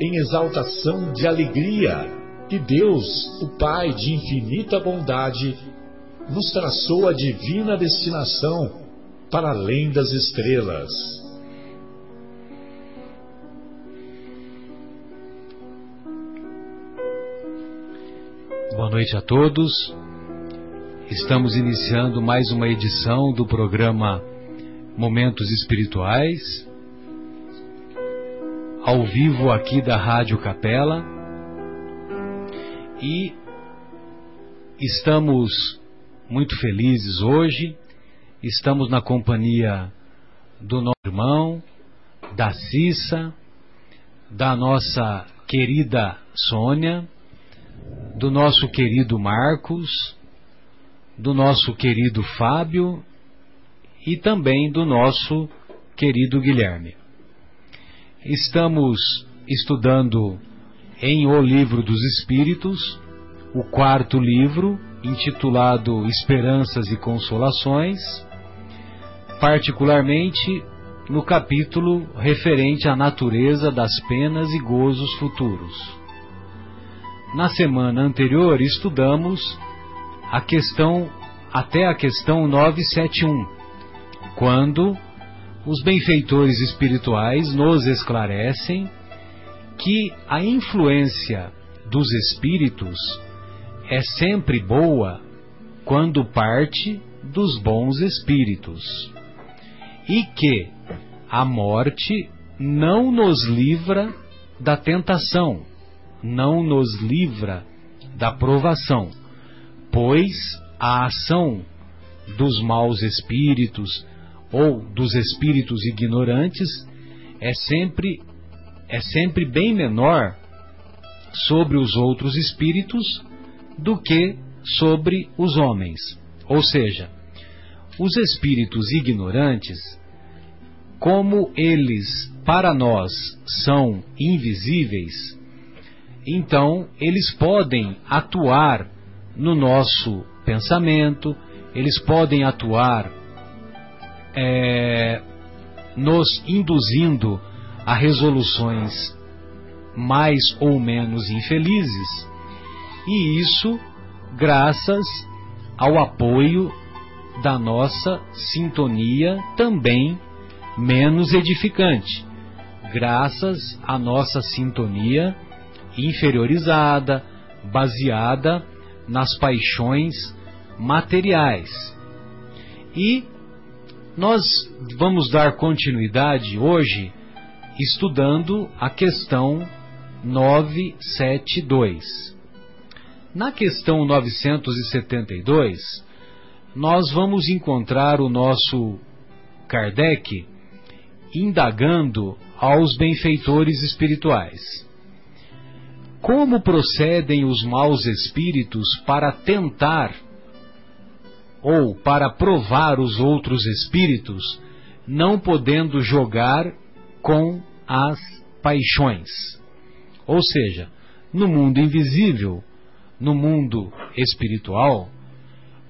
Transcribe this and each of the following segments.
em exaltação de alegria que Deus, o Pai de infinita bondade, nos traçou a divina destinação para além das estrelas. Boa noite a todos. Estamos iniciando mais uma edição do programa Momentos Espirituais ao vivo aqui da Rádio Capela e estamos muito felizes hoje. Estamos na companhia do nosso irmão, da Cissa, da nossa querida Sônia, do nosso querido Marcos, do nosso querido Fábio e também do nosso querido Guilherme. Estamos estudando em O Livro dos Espíritos, o quarto livro, intitulado Esperanças e Consolações, particularmente no capítulo referente à natureza das penas e gozos futuros. Na semana anterior estudamos a questão até a questão 971, quando os benfeitores espirituais nos esclarecem que a influência dos espíritos é sempre boa quando parte dos bons espíritos. E que a morte não nos livra da tentação, não nos livra da provação, pois a ação dos maus espíritos, ou dos espíritos ignorantes é sempre é sempre bem menor sobre os outros espíritos do que sobre os homens. Ou seja, os espíritos ignorantes, como eles para nós são invisíveis, então eles podem atuar no nosso pensamento, eles podem atuar é, nos induzindo a resoluções mais ou menos infelizes, e isso graças ao apoio da nossa sintonia também menos edificante, graças à nossa sintonia inferiorizada, baseada nas paixões materiais. E nós vamos dar continuidade hoje estudando a questão 972. Na questão 972, nós vamos encontrar o nosso Kardec indagando aos benfeitores espirituais. Como procedem os maus espíritos para tentar ou para provar os outros espíritos, não podendo jogar com as paixões. Ou seja, no mundo invisível, no mundo espiritual,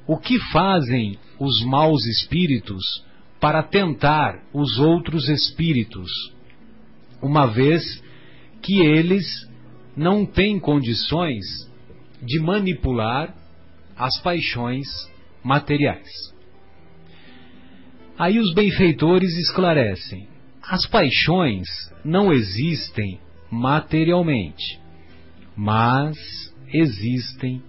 o que fazem os maus espíritos para tentar os outros espíritos, uma vez que eles não têm condições de manipular as paixões materiais. Aí os benfeitores esclarecem: as paixões não existem materialmente, mas existem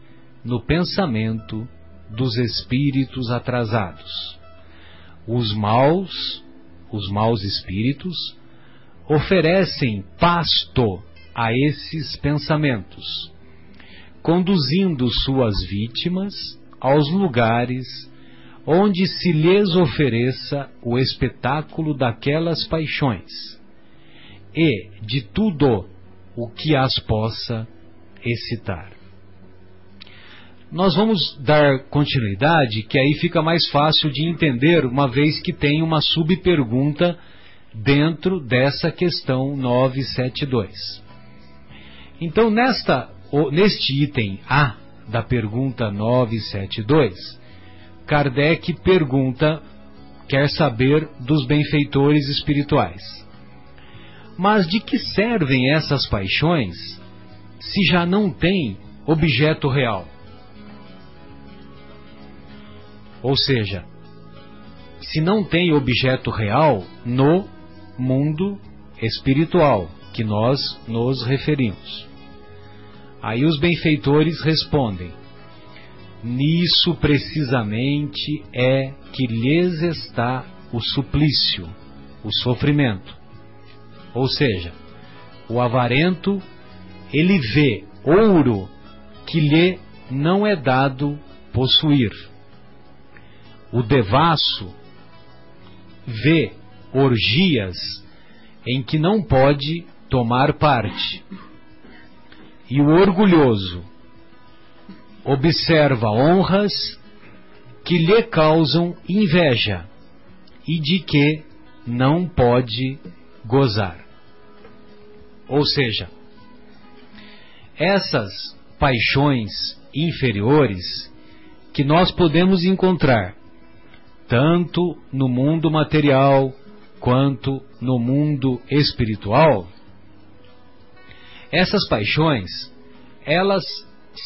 no pensamento dos espíritos atrasados. Os maus, os maus espíritos, oferecem pasto a esses pensamentos, conduzindo suas vítimas aos lugares onde se lhes ofereça o espetáculo daquelas paixões e de tudo o que as possa excitar. Nós vamos dar continuidade, que aí fica mais fácil de entender, uma vez que tem uma subpergunta dentro dessa questão 972. Então, nesta, neste item A da pergunta 972, Kardec pergunta, quer saber dos benfeitores espirituais. Mas de que servem essas paixões se já não tem objeto real? Ou seja, se não tem objeto real no mundo espiritual que nós nos referimos. Aí os benfeitores respondem: Nisso precisamente é que lhes está o suplício, o sofrimento. Ou seja, o avarento, ele vê ouro que lhe não é dado possuir. O devasso vê orgias em que não pode tomar parte. E o orgulhoso observa honras que lhe causam inveja e de que não pode gozar. Ou seja, essas paixões inferiores que nós podemos encontrar tanto no mundo material quanto no mundo espiritual, essas paixões, elas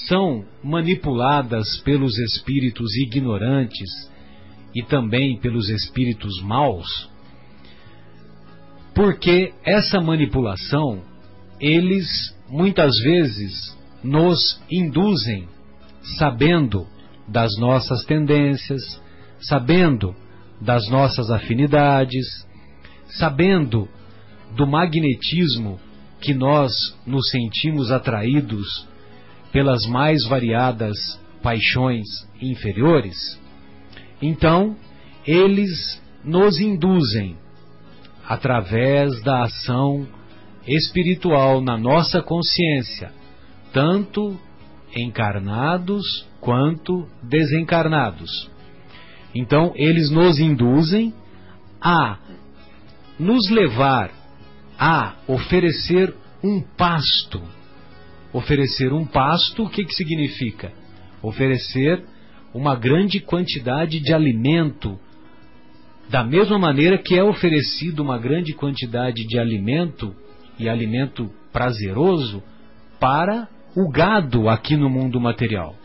são manipuladas pelos espíritos ignorantes e também pelos espíritos maus, porque essa manipulação, eles muitas vezes nos induzem, sabendo das nossas tendências, sabendo das nossas afinidades, sabendo do magnetismo que nós nos sentimos atraídos pelas mais variadas paixões inferiores, então eles nos induzem, através da ação espiritual na nossa consciência, tanto encarnados quanto desencarnados. Então, eles nos induzem a nos levar a oferecer um pasto. Oferecer um pasto, o que, que significa? Oferecer uma grande quantidade de alimento, da mesma maneira que é oferecido uma grande quantidade de alimento, e alimento prazeroso, para o gado aqui no mundo material.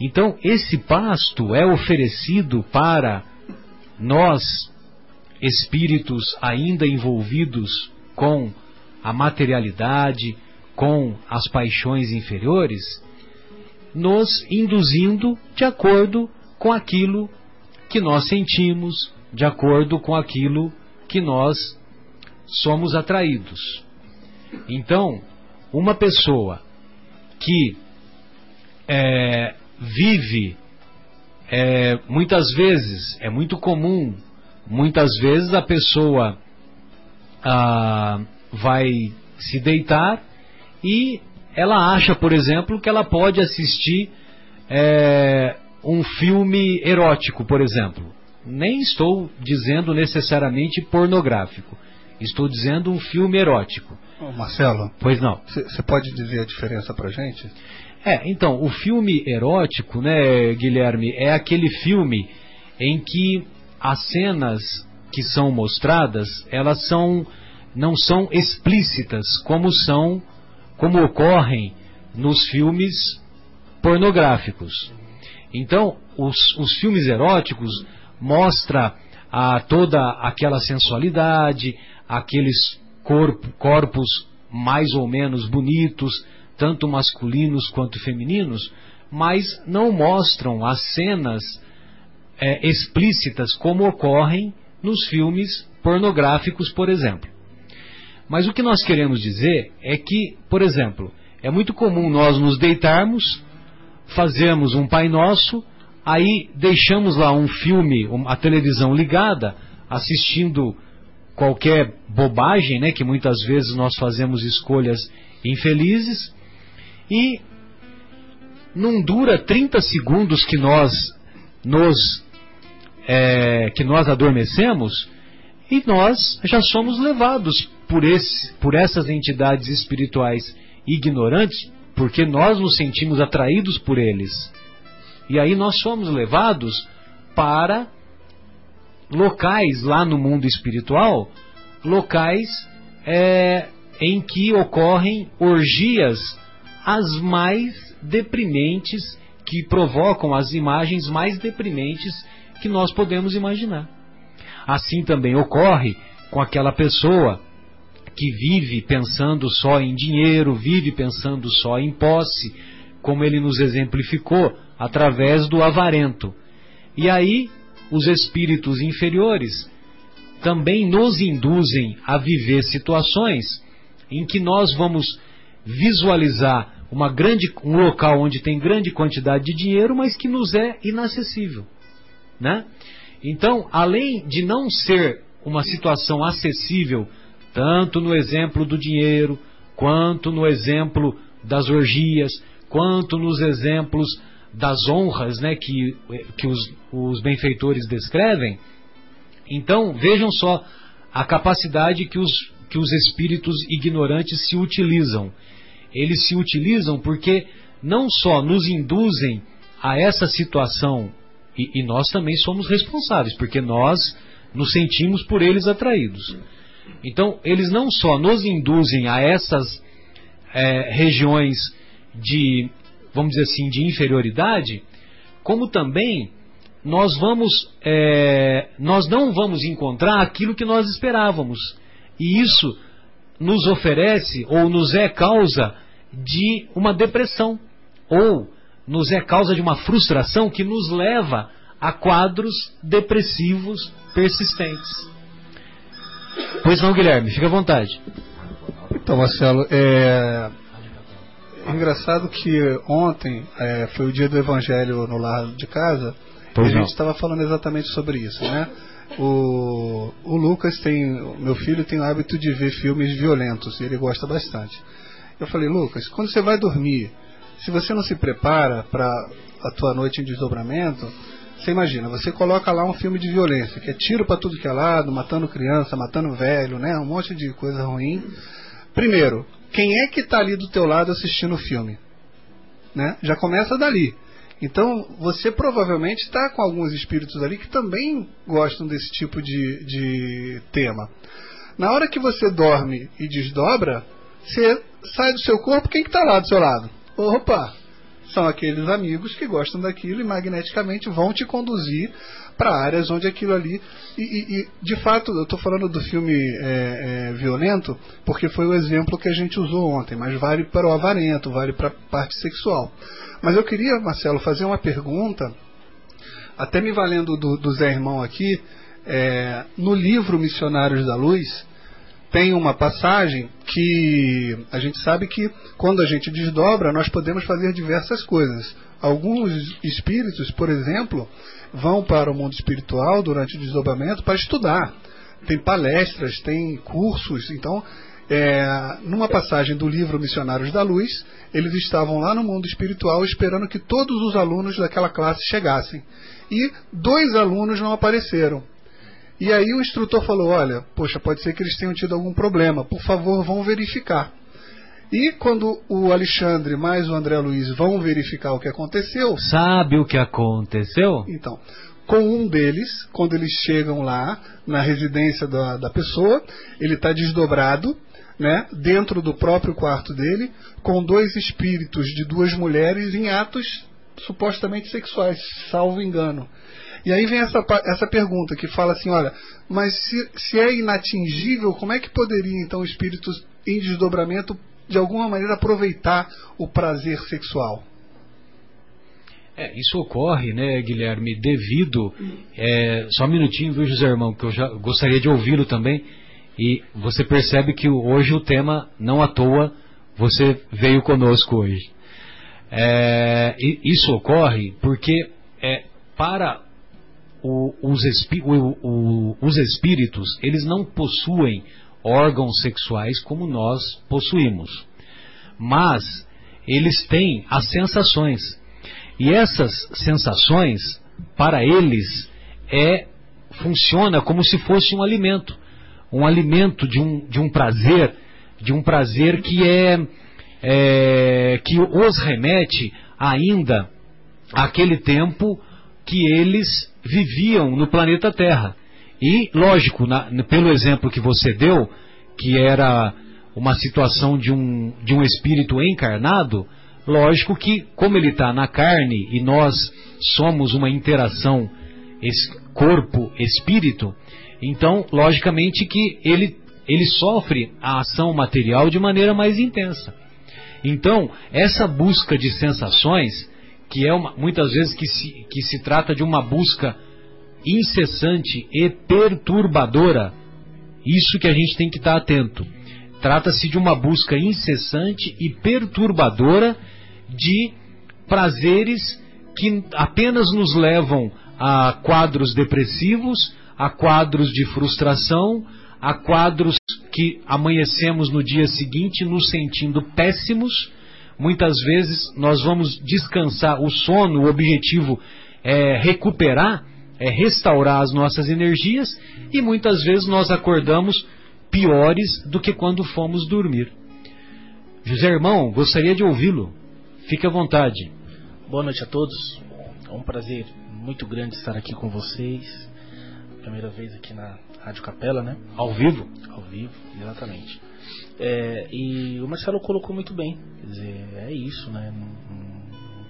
Então, esse pasto é oferecido para nós, espíritos ainda envolvidos com a materialidade, com as paixões inferiores, nos induzindo de acordo com aquilo que nós sentimos, de acordo com aquilo que nós somos atraídos. Então, uma pessoa que é, vive, é, muitas vezes, é muito comum, muitas vezes a pessoa ah, vai se deitar e ela acha, por exemplo, que ela pode assistir é, um filme erótico, por exemplo. Nem estou dizendo necessariamente pornográfico. Estou dizendo um filme erótico. Marcelo. Pois não. Você pode dizer a diferença para gente? É, então, o filme erótico, né, Guilherme, é aquele filme em que as cenas que são mostradas, elas são não são explícitas como são como ocorrem nos filmes pornográficos. Então, os, os filmes eróticos mostra a toda aquela sensualidade, aqueles corpo, corpos mais ou menos bonitos, tanto masculinos quanto femininos, mas não mostram as cenas é, explícitas como ocorrem nos filmes pornográficos, por exemplo. Mas o que nós queremos dizer é que, por exemplo, é muito comum nós nos deitarmos, fazermos um Pai Nosso, aí deixamos lá um filme, a televisão ligada, assistindo qualquer bobagem, né, que muitas vezes nós fazemos escolhas infelizes, e não dura 30 segundos que nós nos é, que nós adormecemos e nós já somos levados por, esse, por essas entidades espirituais ignorantes, porque nós nos sentimos atraídos por eles. E aí nós somos levados para locais lá no mundo espiritual, locais é, em que ocorrem orgias as mais deprimentes, que provocam as imagens mais deprimentes que nós podemos imaginar. Assim também ocorre com aquela pessoa que vive pensando só em dinheiro, vive pensando só em posse, como ele nos exemplificou, através do avarento. E aí, os espíritos inferiores também nos induzem a viver situações em que nós vamos visualizar uma grande, um local onde tem grande quantidade de dinheiro, mas que nos é inacessível. Né? Então, além de não ser uma situação acessível, tanto no exemplo do dinheiro, quanto no exemplo das orgias, quanto nos exemplos das honras né, que, que os, os benfeitores descrevem, então vejam só a capacidade que os, que os espíritos ignorantes se utilizam eles se utilizam porque não só nos induzem a essa situação, e, e nós também somos responsáveis, porque nós nos sentimos por eles atraídos. Então, eles não só nos induzem a essas é, regiões de, vamos dizer assim, de inferioridade, como também nós vamos, é, nós não vamos encontrar aquilo que nós esperávamos. E isso nos oferece ou nos é causa de uma depressão ou nos é causa de uma frustração que nos leva a quadros depressivos persistentes. Pois não, Guilherme, fica à vontade. Então, Marcelo, é, é engraçado que ontem é, foi o dia do Evangelho no lar de casa pois e a gente estava falando exatamente sobre isso, né? O, o Lucas tem, meu filho tem o hábito de ver filmes violentos e ele gosta bastante. Eu falei, Lucas, quando você vai dormir, se você não se prepara para a tua noite em desdobramento, você imagina, você coloca lá um filme de violência, que é tiro para tudo que é lado, matando criança, matando velho, né? Um monte de coisa ruim. Primeiro, quem é que está ali do teu lado assistindo o filme? Né? Já começa dali. Então, você provavelmente está com alguns espíritos ali que também gostam desse tipo de, de tema. Na hora que você dorme e desdobra, você sai do seu corpo, quem que está lá do seu lado? Opa! São aqueles amigos que gostam daquilo e magneticamente vão te conduzir para áreas onde aquilo ali. E, e, e de fato, eu estou falando do filme é, é, violento porque foi o exemplo que a gente usou ontem, mas vale para o avarento, vale para a parte sexual. Mas eu queria, Marcelo, fazer uma pergunta, até me valendo do, do Zé Irmão aqui, é, no livro Missionários da Luz tem uma passagem que a gente sabe que quando a gente desdobra, nós podemos fazer diversas coisas. Alguns espíritos, por exemplo, vão para o mundo espiritual durante o desdobramento para estudar. Tem palestras, tem cursos. Então, é, numa passagem do livro Missionários da Luz, eles estavam lá no mundo espiritual esperando que todos os alunos daquela classe chegassem. E dois alunos não apareceram. E aí o instrutor falou: Olha, poxa, pode ser que eles tenham tido algum problema, por favor, vão verificar. E quando o Alexandre mais o André Luiz vão verificar o que aconteceu. Sabe o que aconteceu? Então, com um deles, quando eles chegam lá na residência da, da pessoa, ele está desdobrado, né, dentro do próprio quarto dele, com dois espíritos de duas mulheres em atos supostamente sexuais, salvo engano. E aí vem essa, essa pergunta que fala assim: olha, mas se, se é inatingível, como é que poderia então espíritos em desdobramento de alguma maneira aproveitar o prazer sexual. É, isso ocorre, né, Guilherme, devido. É, só um minutinho, viu, José Irmão, que eu já gostaria de ouvi-lo também. E você percebe que hoje o tema, não à toa, você veio conosco hoje. É, isso ocorre porque é, para o, os, o, o, os espíritos, eles não possuem órgãos sexuais como nós possuímos. Mas eles têm as sensações. E essas sensações, para eles, é funciona como se fosse um alimento. Um alimento de um, de um prazer, de um prazer que é, é que os remete ainda àquele tempo que eles viviam no planeta Terra. E, lógico, na, pelo exemplo que você deu, que era uma situação de um, de um espírito encarnado, lógico que, como ele está na carne e nós somos uma interação corpo-espírito, então, logicamente que ele, ele sofre a ação material de maneira mais intensa. Então, essa busca de sensações, que é uma, muitas vezes que se, que se trata de uma busca incessante e perturbadora, isso que a gente tem que estar atento. Trata-se de uma busca incessante e perturbadora de prazeres que apenas nos levam a quadros depressivos, a quadros de frustração, a quadros que amanhecemos no dia seguinte nos sentindo péssimos. Muitas vezes nós vamos descansar, o sono, o objetivo é recuperar é restaurar as nossas energias e muitas vezes nós acordamos piores do que quando fomos dormir. José Irmão, gostaria de ouvi-lo. Fique à vontade. Boa noite a todos. É um prazer muito grande estar aqui com vocês. Primeira vez aqui na Rádio Capela, né? Ao vivo? Ao vivo, exatamente. É, e o Marcelo colocou muito bem. Quer dizer, é isso, né?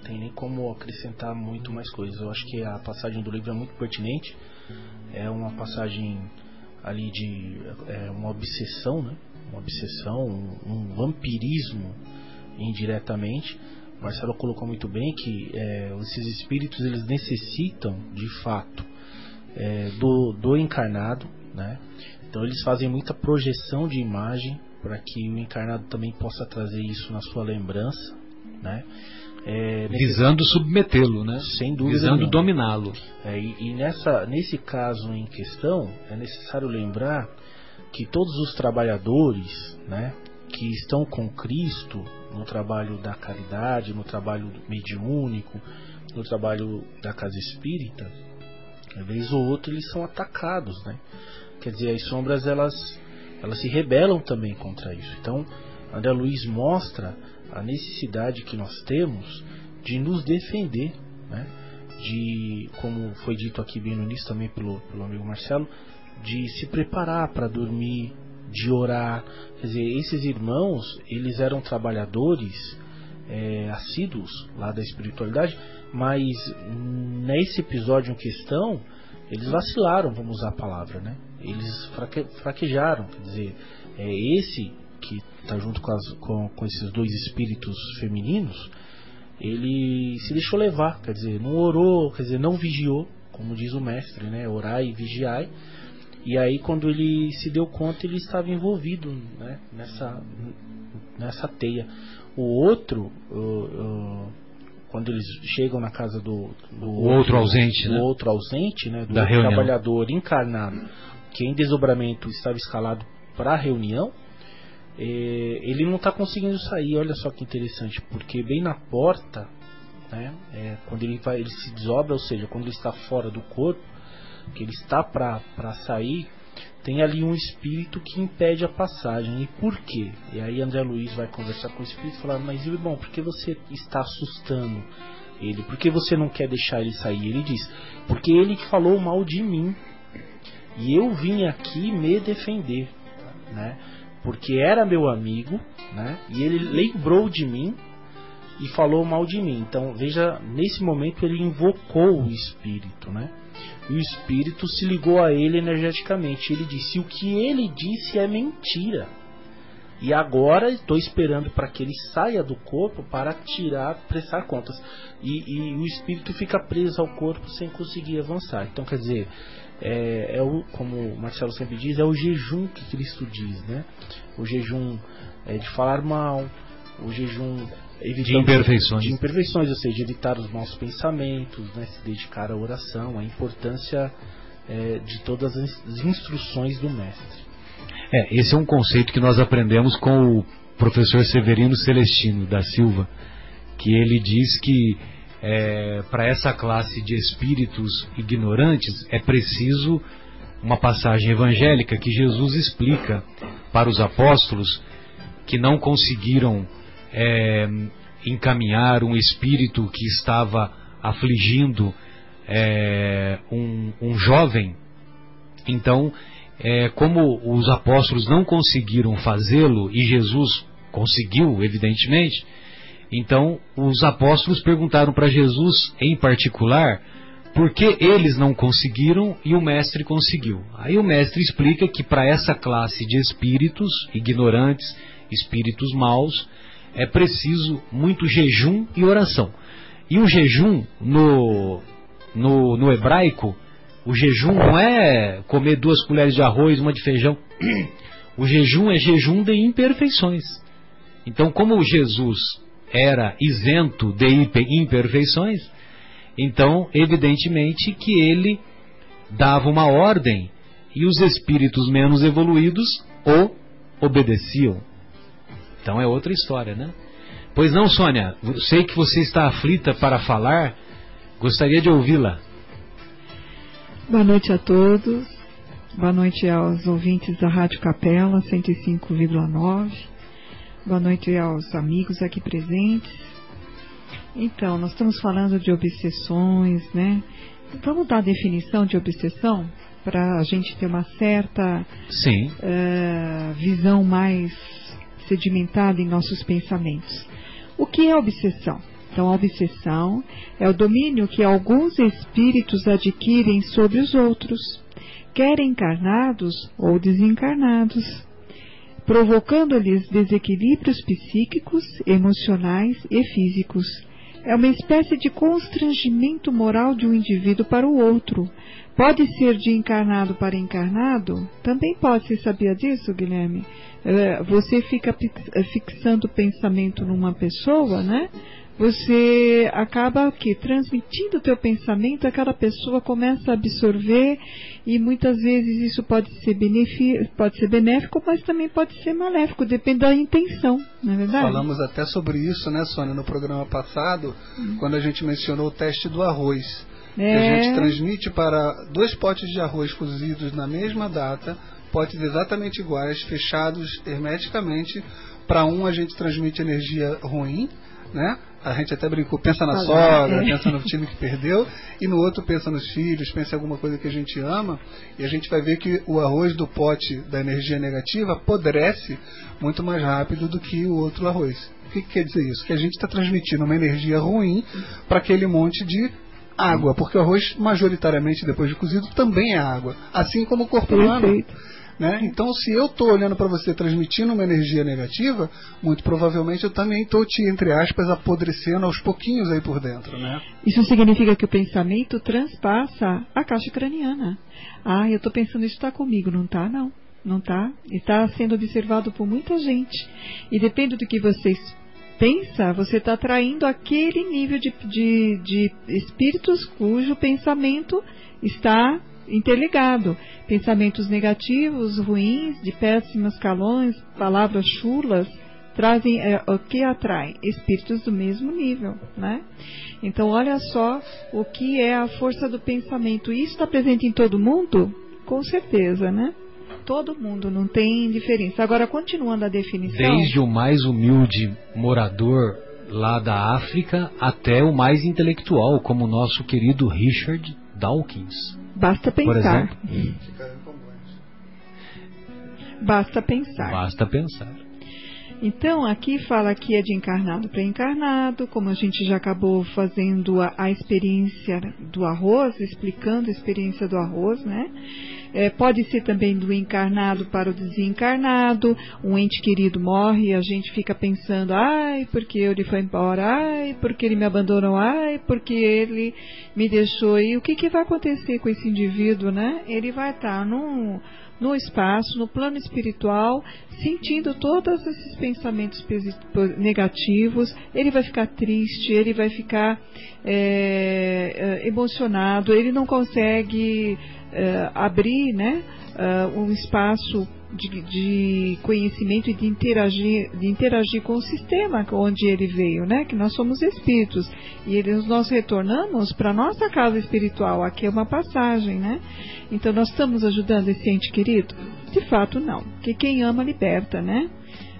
tem nem como acrescentar muito mais coisas. Eu acho que a passagem do livro é muito pertinente. É uma passagem ali de é, uma obsessão, né? Uma obsessão, um, um vampirismo indiretamente. Marcelo colocou muito bem que é, esses espíritos eles necessitam de fato é, do, do encarnado, né? Então eles fazem muita projeção de imagem para que o encarnado também possa trazer isso na sua lembrança, né? É, Visando submetê-lo, né? Sem dúvida. Visando dominá-lo. É, e, e nessa, nesse caso em questão, é necessário lembrar que todos os trabalhadores, né, que estão com Cristo no trabalho da caridade, no trabalho mediúnico, no trabalho da casa espírita, uma vez ou outra eles são atacados, né? Quer dizer, as sombras elas elas se rebelam também contra isso. Então, André Luiz mostra a necessidade que nós temos de nos defender, né? de, como foi dito aqui bem no início também pelo, pelo amigo Marcelo, de se preparar para dormir, de orar. Quer dizer, esses irmãos, eles eram trabalhadores é, assíduos lá da espiritualidade, mas nesse episódio em questão, eles vacilaram, vamos usar a palavra, né? Eles fraque, fraquejaram, quer dizer, é, esse que está junto com, as, com, com, esses dois espíritos femininos, ele se deixou levar, quer dizer, não orou, quer dizer, não vigiou, como diz o mestre, né? Orai e vigiai. E aí, quando ele se deu conta, ele estava envolvido né? nessa, nessa teia. O outro, uh, uh, quando eles chegam na casa do, do o outro, ausente, do né? outro ausente, né? Do da trabalhador encarnado, que em desdobramento estava escalado para a reunião, é, ele não está conseguindo sair. Olha só que interessante, porque bem na porta, né, é, quando ele vai, ele se desdobra, ou seja, quando ele está fora do corpo, que ele está para sair, tem ali um espírito que impede a passagem. E por quê? E aí André Luiz vai conversar com o espírito e falar: Mas irmão, por que você está assustando ele? Por que você não quer deixar ele sair? Ele diz: Porque ele falou mal de mim. E eu vim aqui me defender. Né? porque era meu amigo, né? E ele lembrou de mim e falou mal de mim. Então, veja, nesse momento ele invocou o espírito, né? E o espírito se ligou a ele energeticamente. Ele disse: "O que ele disse é mentira". E agora estou esperando para que ele saia do corpo para tirar, prestar contas. E, e, o espírito fica preso ao corpo sem conseguir avançar. Então, quer dizer, é, é o, como o Marcelo sempre diz, é o jejum que Cristo diz, né? O jejum é, de falar mal, o jejum de imperfeições. de imperfeições, ou seja, evitar os maus pensamentos, né? se dedicar à oração, a importância é, de todas as instruções do mestre. É, esse é um conceito que nós aprendemos com o professor Severino Celestino da Silva, que ele diz que é, para essa classe de espíritos ignorantes é preciso uma passagem evangélica que Jesus explica para os apóstolos que não conseguiram é, encaminhar um espírito que estava afligindo é, um, um, jovem. Então, é, como os apóstolos não conseguiram fazê-lo e Jesus conseguiu, evidentemente, então os apóstolos perguntaram para Jesus, em particular, por que eles não conseguiram e o mestre conseguiu. Aí o mestre explica que para essa classe de espíritos ignorantes, espíritos maus, é preciso muito jejum e oração. E o jejum no, no, no hebraico, o jejum não é comer duas colheres de arroz, uma de feijão. O jejum é jejum de imperfeições. Então, como Jesus era isento de imperfeições, então, evidentemente que ele dava uma ordem e os espíritos menos evoluídos o obedeciam. Então é outra história, né? Pois não, Sônia, sei que você está aflita para falar, gostaria de ouvi-la. Boa noite a todos, boa noite aos ouvintes da Rádio Capela 105,9, boa noite aos amigos aqui presentes. Então, nós estamos falando de obsessões, né? Vamos dar a definição de obsessão para a gente ter uma certa uh, visão mais sedimentada em nossos pensamentos. O que é obsessão? Então, a obsessão é o domínio que alguns espíritos adquirem sobre os outros, quer encarnados ou desencarnados, provocando-lhes desequilíbrios psíquicos, emocionais e físicos. É uma espécie de constrangimento moral de um indivíduo para o outro. Pode ser de encarnado para encarnado? Também pode. Você sabia disso, Guilherme? É, você fica é, fixando o pensamento numa pessoa, né? Você acaba que transmitindo o teu pensamento, aquela pessoa começa a absorver e muitas vezes isso pode ser, pode ser benéfico, mas também pode ser maléfico, depende da intenção, não é verdade? Falamos até sobre isso, né, Sônia, no programa passado, hum. quando a gente mencionou o teste do arroz. É. a gente transmite para dois potes de arroz cozidos na mesma data potes exatamente iguais, fechados hermeticamente. Para um a gente transmite energia ruim, né? A gente até brincou, pensa na sogra, é. pensa no time que perdeu, e no outro pensa nos filhos, pensa em alguma coisa que a gente ama, e a gente vai ver que o arroz do pote da energia negativa apodrece muito mais rápido do que o outro arroz. O que, que quer dizer isso? Que a gente está transmitindo uma energia ruim para aquele monte de água, porque o arroz, majoritariamente, depois de cozido, também é água, assim como o corpo humano. Né? Então, se eu estou olhando para você transmitindo uma energia negativa, muito provavelmente eu também estou te, entre aspas, apodrecendo aos pouquinhos aí por dentro. Né? Isso significa que o pensamento transpassa a caixa craniana. Ah, eu estou pensando isso está comigo, não está? Não, não está. Está sendo observado por muita gente. E depende do que vocês pensa, você está atraindo aquele nível de, de, de espíritos cujo pensamento está interligado. Pensamentos negativos, ruins, de péssimos calões, palavras chulas, trazem é, o que atrai? Espíritos do mesmo nível, né? Então, olha só o que é a força do pensamento. Isso está presente em todo mundo? Com certeza, né? Todo mundo, não tem diferença. Agora, continuando a definição. Desde o mais humilde morador lá da África até o mais intelectual, como o nosso querido Richard Dawkins. Basta pensar. Basta pensar. Basta pensar. Então, aqui fala que é de encarnado para encarnado, como a gente já acabou fazendo a, a experiência do arroz, explicando a experiência do arroz, né? É, pode ser também do encarnado para o desencarnado. Um ente querido morre e a gente fica pensando, ai, porque ele foi embora, ai, porque ele me abandonou, ai, porque ele me deixou. E o que, que vai acontecer com esse indivíduo, né? Ele vai estar num no espaço, no plano espiritual, sentindo todos esses pensamentos negativos, ele vai ficar triste, ele vai ficar é, emocionado, ele não consegue é, abrir né, um espaço de, de, conhecimento e de interagir, de interagir com o sistema onde ele veio, né? Que nós somos espíritos e eles, nós retornamos para nossa casa espiritual. Aqui é uma passagem, né? Então nós estamos ajudando esse ente querido? De fato, não. Porque quem ama liberta, né?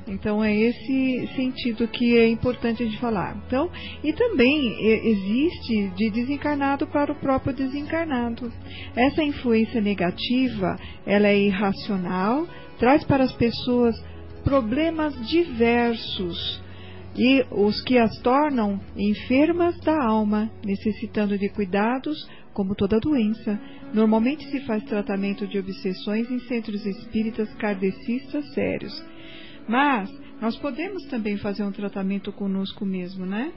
Então é esse sentido que é importante de falar. Então, e também existe de desencarnado para o próprio desencarnado. Essa influência negativa, ela é irracional, traz para as pessoas problemas diversos e os que as tornam enfermas da alma, necessitando de cuidados como toda doença. Normalmente se faz tratamento de obsessões em centros espíritas kardecistas sérios. Mas nós podemos também fazer um tratamento conosco mesmo, né?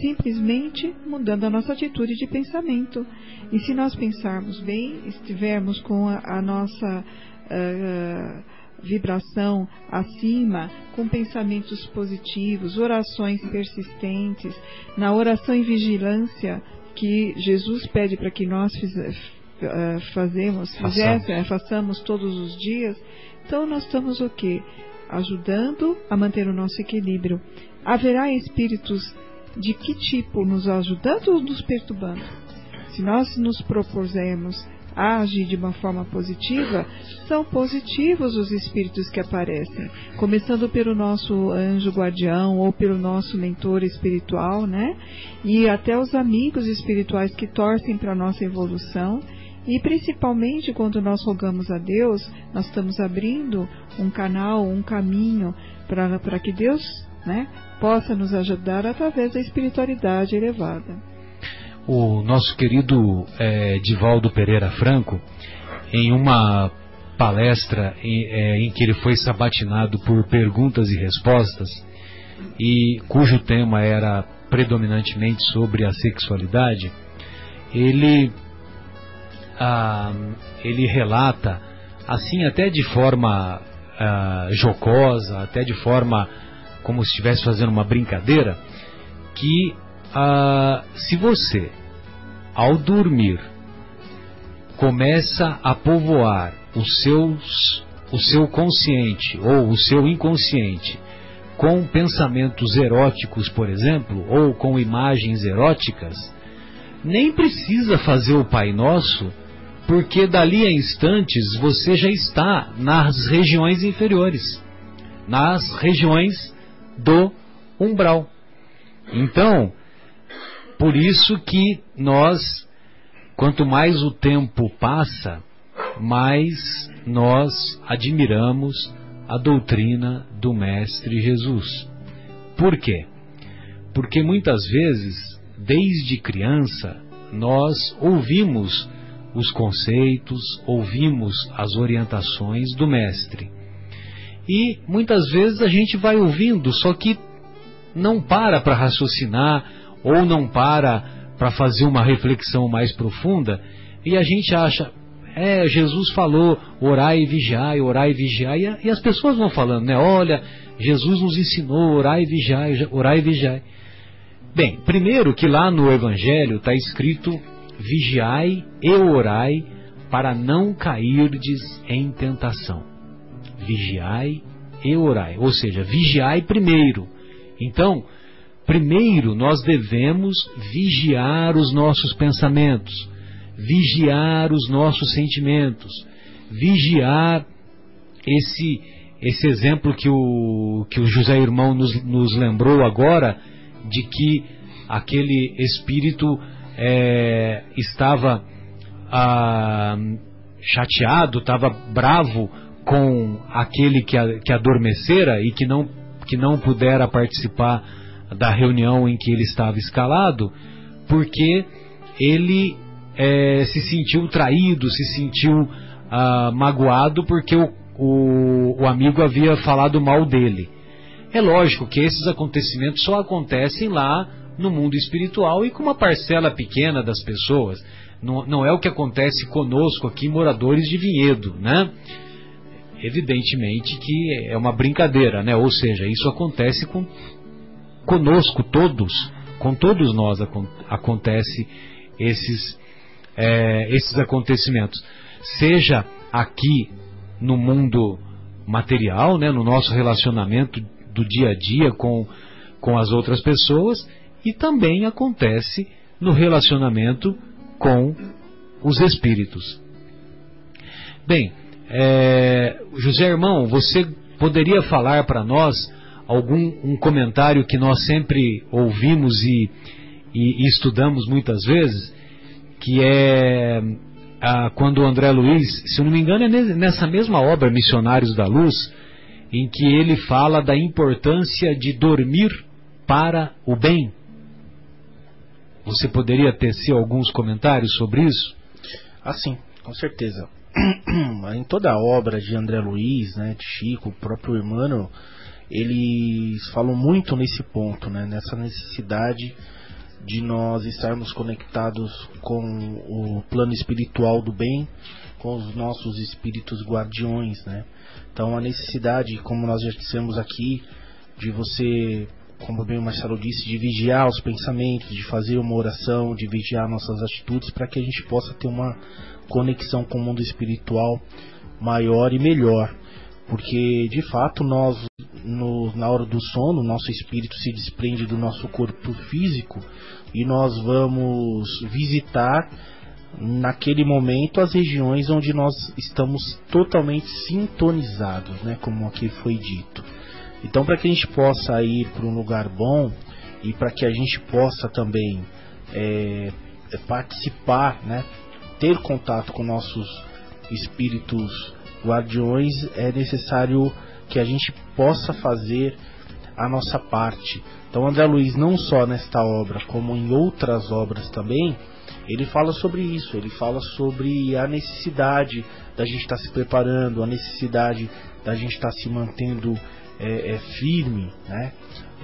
Simplesmente mudando a nossa atitude de pensamento. E se nós pensarmos bem, estivermos com a, a nossa uh, vibração acima, com pensamentos positivos, orações persistentes, na oração e vigilância que Jesus pede para que nós fiz, uh, fazemos, fizesse, uh, façamos todos os dias, então nós estamos o quê? Ajudando a manter o nosso equilíbrio. Haverá espíritos de que tipo nos ajudando ou nos perturbando? Se nós nos propusermos age de uma forma positiva, são positivos os espíritos que aparecem, começando pelo nosso anjo guardião ou pelo nosso mentor espiritual, né? E até os amigos espirituais que torcem para a nossa evolução. E principalmente quando nós rogamos a Deus, nós estamos abrindo um canal, um caminho para que Deus né, possa nos ajudar através da espiritualidade elevada. O nosso querido é, Divaldo Pereira Franco, em uma palestra em, é, em, que ele foi sabatinado por perguntas e respostas, e cujo tema era predominantemente sobre a sexualidade, ele, ah, ele relata, assim até de forma ah, jocosa, até de forma como se estivesse fazendo uma brincadeira, que ah, se você, ao dormir, começa a povoar os seus, o seu consciente ou o seu inconsciente com pensamentos eróticos, por exemplo, ou com imagens eróticas, nem precisa fazer o Pai Nosso, porque dali a instantes você já está nas regiões inferiores, nas regiões do umbral. Então, por isso que nós, quanto mais o tempo passa, mais nós admiramos a doutrina do Mestre Jesus. Por quê? Porque muitas vezes, desde criança, nós ouvimos os conceitos, ouvimos as orientações do Mestre. E muitas vezes a gente vai ouvindo, só que não para para raciocinar, ou não para para fazer uma reflexão mais profunda e a gente acha, é, Jesus falou, orai e vigiai, orai e vigiai, e, as pessoas vão falando, né? Olha, Jesus nos ensinou, orai e vigiai, orai e vigiai. Bem, primeiro que lá no Evangelho está escrito vigiai e orai para não cairdes em tentação. Vigiai e orai, ou seja, vigiai primeiro. Então, Primeiro, nós devemos vigiar os nossos pensamentos, vigiar os nossos sentimentos, vigiar esse, esse exemplo que o, que o José Irmão nos, nos lembrou agora, de que aquele espírito é, estava ah, chateado, estava bravo com aquele que, que adormecera e que não que não pudera participar da reunião em que ele estava escalado, porque ele é, se sentiu traído, se sentiu ah, magoado porque o, o, o amigo havia falado mal dele. É lógico que esses acontecimentos só acontecem lá no mundo espiritual e com uma parcela pequena das pessoas. Não, não é o que acontece conosco aqui, moradores de Vinhedo, né? Evidentemente que é uma brincadeira, né? Ou seja, isso acontece com conosco todos, com todos nós acontece esses é, esses acontecimentos, seja aqui no mundo material, né, no nosso relacionamento do dia a dia com, com as outras pessoas, e também acontece no relacionamento com os espíritos. Bem, é, José Irmão, você poderia falar para nós algum um comentário que nós sempre ouvimos e, e, e estudamos muitas vezes, que é ah, quando o André Luiz, se não me engano, é nessa mesma obra, Missionários da Luz, em que ele fala da importância de dormir para o bem. Você poderia tecer alguns comentários sobre isso? Ah, sim, com certeza. em toda a obra de André Luiz, né, de Chico, o próprio Emmanuel, eles falam muito nesse ponto, né, nessa necessidade de nós estarmos conectados com o plano espiritual do bem, com os nossos espíritos guardiões, né? Então a necessidade, como nós já dissemos aqui, de você, como bem o Marcelo disse, de vigiar os pensamentos, de fazer uma oração, de vigiar nossas atitudes para que a gente possa ter uma conexão com o mundo espiritual maior e melhor. Porque de fato nós no, na hora do sono, nosso espírito se desprende do nosso corpo físico e nós vamos visitar naquele momento as regiões onde nós estamos totalmente sintonizados, né, como aqui foi dito. Então, para que a gente possa ir para um lugar bom e para que a gente possa também é, participar, né, ter contato com nossos espíritos guardiões, é necessário que a gente possa fazer a nossa parte. Então, André Luiz, não só nesta obra, como em outras obras também, ele fala sobre isso, ele fala sobre a necessidade da gente estar se preparando, a necessidade da gente estar se mantendo é, é, firme né,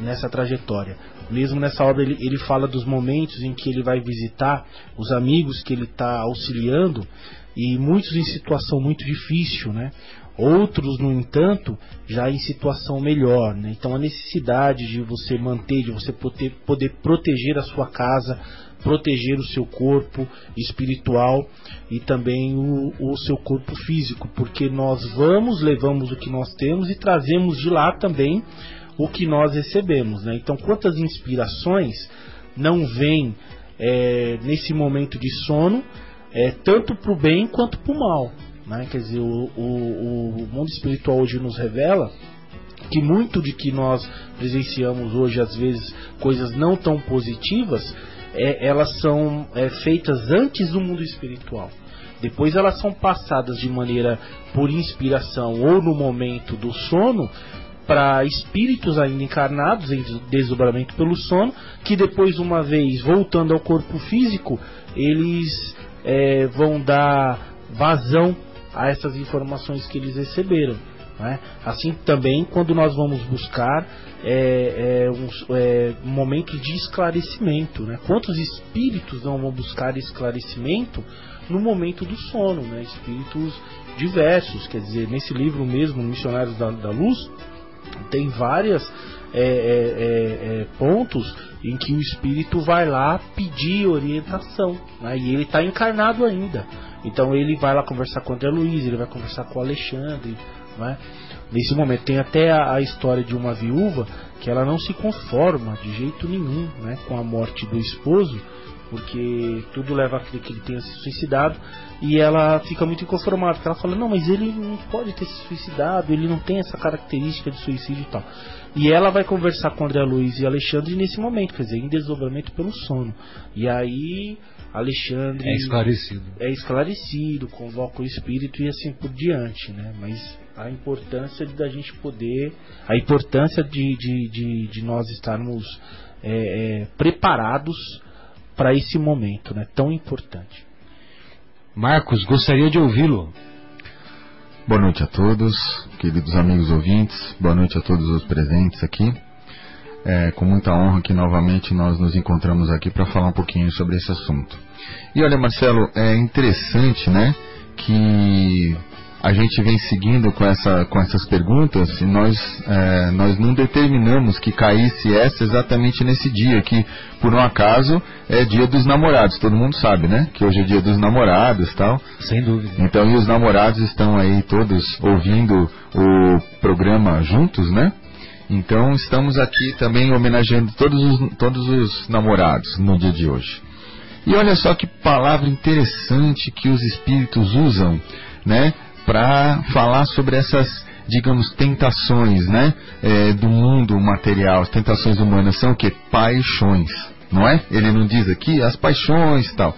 nessa trajetória. Mesmo nessa obra, ele, ele fala dos momentos em que ele vai visitar os amigos que ele está auxiliando e muitos em situação muito difícil, né? Outros, no entanto, já em situação melhor. Né? Então, a necessidade de você manter, de você poder, poder proteger a sua casa, proteger o seu corpo espiritual e também o, o seu corpo físico, porque nós vamos, levamos o que nós temos e trazemos de lá também o que nós recebemos. Né? Então, quantas inspirações não vêm é, nesse momento de sono, é, tanto para o bem quanto para o mal. Né? Quer dizer, o, o, o mundo espiritual hoje nos revela que muito de que nós presenciamos hoje, às vezes, coisas não tão positivas, é, elas são é, feitas antes do mundo espiritual. Depois elas são passadas de maneira por inspiração ou no momento do sono para espíritos ainda encarnados em desdobramento pelo sono, que depois, uma vez voltando ao corpo físico, eles é, vão dar vazão a essas informações que eles receberam. Né? Assim também quando nós vamos buscar é, é, um, é, de esclarecimento. Né? Quantos espíritos não vão buscar esclarecimento no momento do sono? Né? Espíritos diversos, quer dizer, nesse livro mesmo, Missionários da, da Luz, tem várias é, é, é, é, pontos em que o espírito vai lá pedir orientação né? e ele está encarnado ainda. Então ele vai lá conversar com André Luiz, ele vai conversar com o Alexandre, né? Nesse momento tem até a, a, história de uma viúva que ela não se conforma de jeito nenhum, né, com a morte do esposo, porque tudo leva a crer que ele tenha se suicidado e ela fica muito inconformada, porque ela fala: "Não, mas ele não pode ter se suicidado, ele não tem essa característica de suicídio e tal". E ela vai conversar com André Luiz e Alexandre nesse momento, quer dizer, em desdobramento pelo sono. E aí Alexandre é esclarecido. É esclarecido, convoca o espírito e assim por diante, né? Mas a importância da gente poder, a importância de, de, de, de nós estarmos é, é, preparados para esse momento né, tão importante. Marcos, gostaria de ouvi-lo. Boa noite a todos, queridos amigos ouvintes, boa noite a todos os presentes aqui. É, com muita honra que novamente nós nos encontramos aqui para falar um pouquinho sobre esse assunto. E olha, Marcelo, é interessante, né, que a gente vem seguindo com, essa, com essas perguntas e nós, é, nós não determinamos que caísse essa exatamente nesse dia, que por um acaso é dia dos namorados, todo mundo sabe, né? Que hoje é dia dos namorados tal. Sem dúvida. Então, e os namorados estão aí todos ouvindo o programa juntos, né? Então, estamos aqui também homenageando todos os, todos os namorados no dia de hoje. E olha só que palavra interessante que os espíritos usam, né? Para falar sobre essas, digamos, tentações, né, é, do mundo material, as tentações humanas são o que? Paixões, não é? Ele não diz aqui as paixões e tal.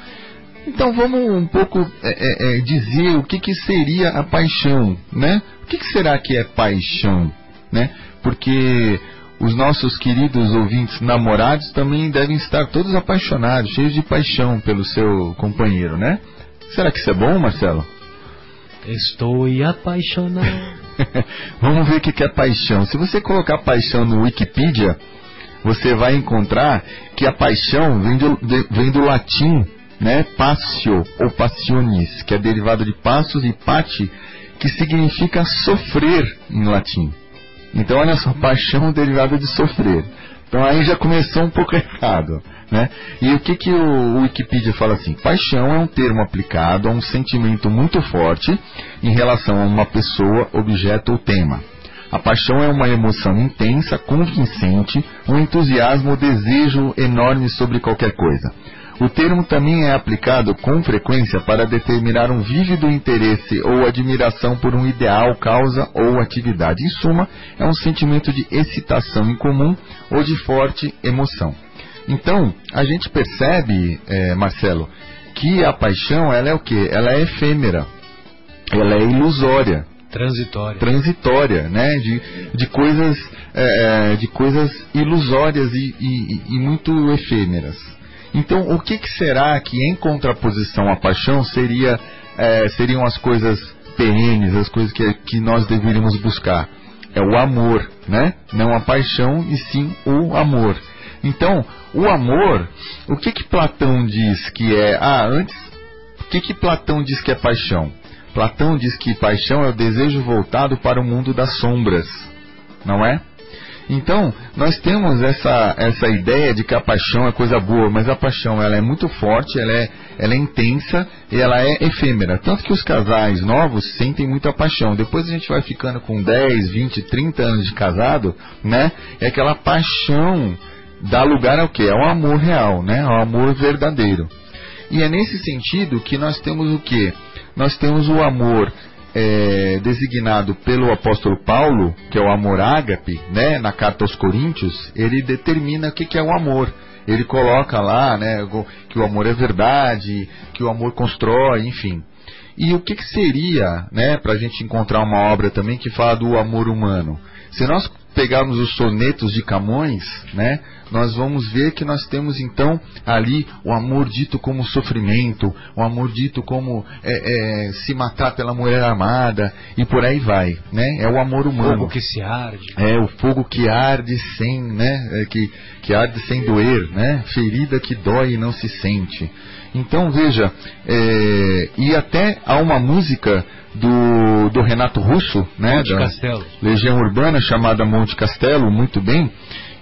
Então vamos um pouco é, é, é, dizer o que, que seria a paixão, né? O que, que será que é paixão, né? Porque os nossos queridos ouvintes namorados também devem estar todos apaixonados, cheios de paixão pelo seu companheiro, né? Será que isso é bom, Marcelo? Estou apaixonado. Vamos ver o que é paixão. Se você colocar paixão no Wikipedia, você vai encontrar que a paixão vem do, de, vem do latim, né, passio ou passionis, que é derivado de passos e pati, que significa sofrer em latim. Então, olha só, paixão derivada de sofrer. Então aí já começou um pouco errado. Né? E o que, que o, Wikipedia fala assim? Paixão é um termo aplicado a um sentimento muito forte em relação a uma pessoa, objeto ou tema. A paixão é uma emoção intensa, convincente, um entusiasmo ou desejo enorme sobre qualquer coisa. O termo também é aplicado com frequência para determinar um vívido interesse ou admiração por um ideal, causa ou atividade. Em suma, é um sentimento de excitação em comum ou de forte emoção. Então, a gente percebe, é, Marcelo, que a paixão ela é o que? Ela é efêmera, ela é ilusória, transitória, transitória, né? De, de coisas, é, é, de coisas ilusórias e, e, e, muito efêmeras. Então, o que, que, será que em contraposição à paixão seria, é, seriam as coisas perenes, as coisas que, que nós deveríamos buscar? É o amor, né? Não a paixão e sim o amor. Então, o amor, o que que Platão diz que é? Ah, antes, o que que Platão diz que é paixão? Platão diz que paixão é o desejo voltado para o mundo das sombras, não é? Então, nós temos essa, essa ideia de que a paixão é coisa boa, mas a paixão ela é muito forte, ela é, ela é intensa e ela é efêmera. Tanto que os casais novos sentem muita paixão. Depois a gente vai ficando com 10, 20, 30 anos de casado, né? É aquela paixão dá lugar ao que? Ao amor real, né? Ao amor verdadeiro. E é nesse sentido que nós temos o que? Nós temos o amor é, designado pelo apóstolo Paulo, que é o amor ágape, né? Na carta aos Coríntios, ele determina o que, que é o amor. Ele coloca lá, né? Que o amor é verdade, que o amor constrói, enfim. E o que, que seria, né? Para a gente encontrar uma obra também que fala do amor humano. Se nós pegarmos os sonetos de Camões, né, nós vamos ver que nós temos então ali o amor dito como sofrimento, o amor dito como é, é, se matar pela mulher amada e por aí vai, né? É o amor humano. O fogo que se arde. É o fogo que arde sem, né? É, que, que arde sem doer, né? Ferida que dói e não se sente. Então veja, é, e até há uma música do, do Renato Russo, né, Monte da Castelo. Legião Urbana chamada Monte Castelo, muito bem,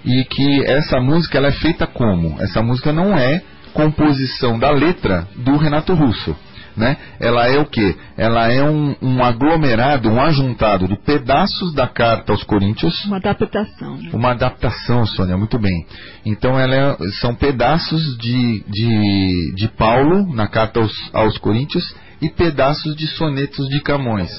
e que essa música ela é feita como? Essa música não é composição da letra do Renato Russo. Né? Ela é o que? Ela é um, um, aglomerado, um ajuntado de pedaços da carta aos Coríntios. Uma adaptação. Né? Uma adaptação, Sônia, muito bem. Então ela é, são pedaços de, de, de Paulo na carta aos, aos Coríntios e pedaços de sonetos de Camões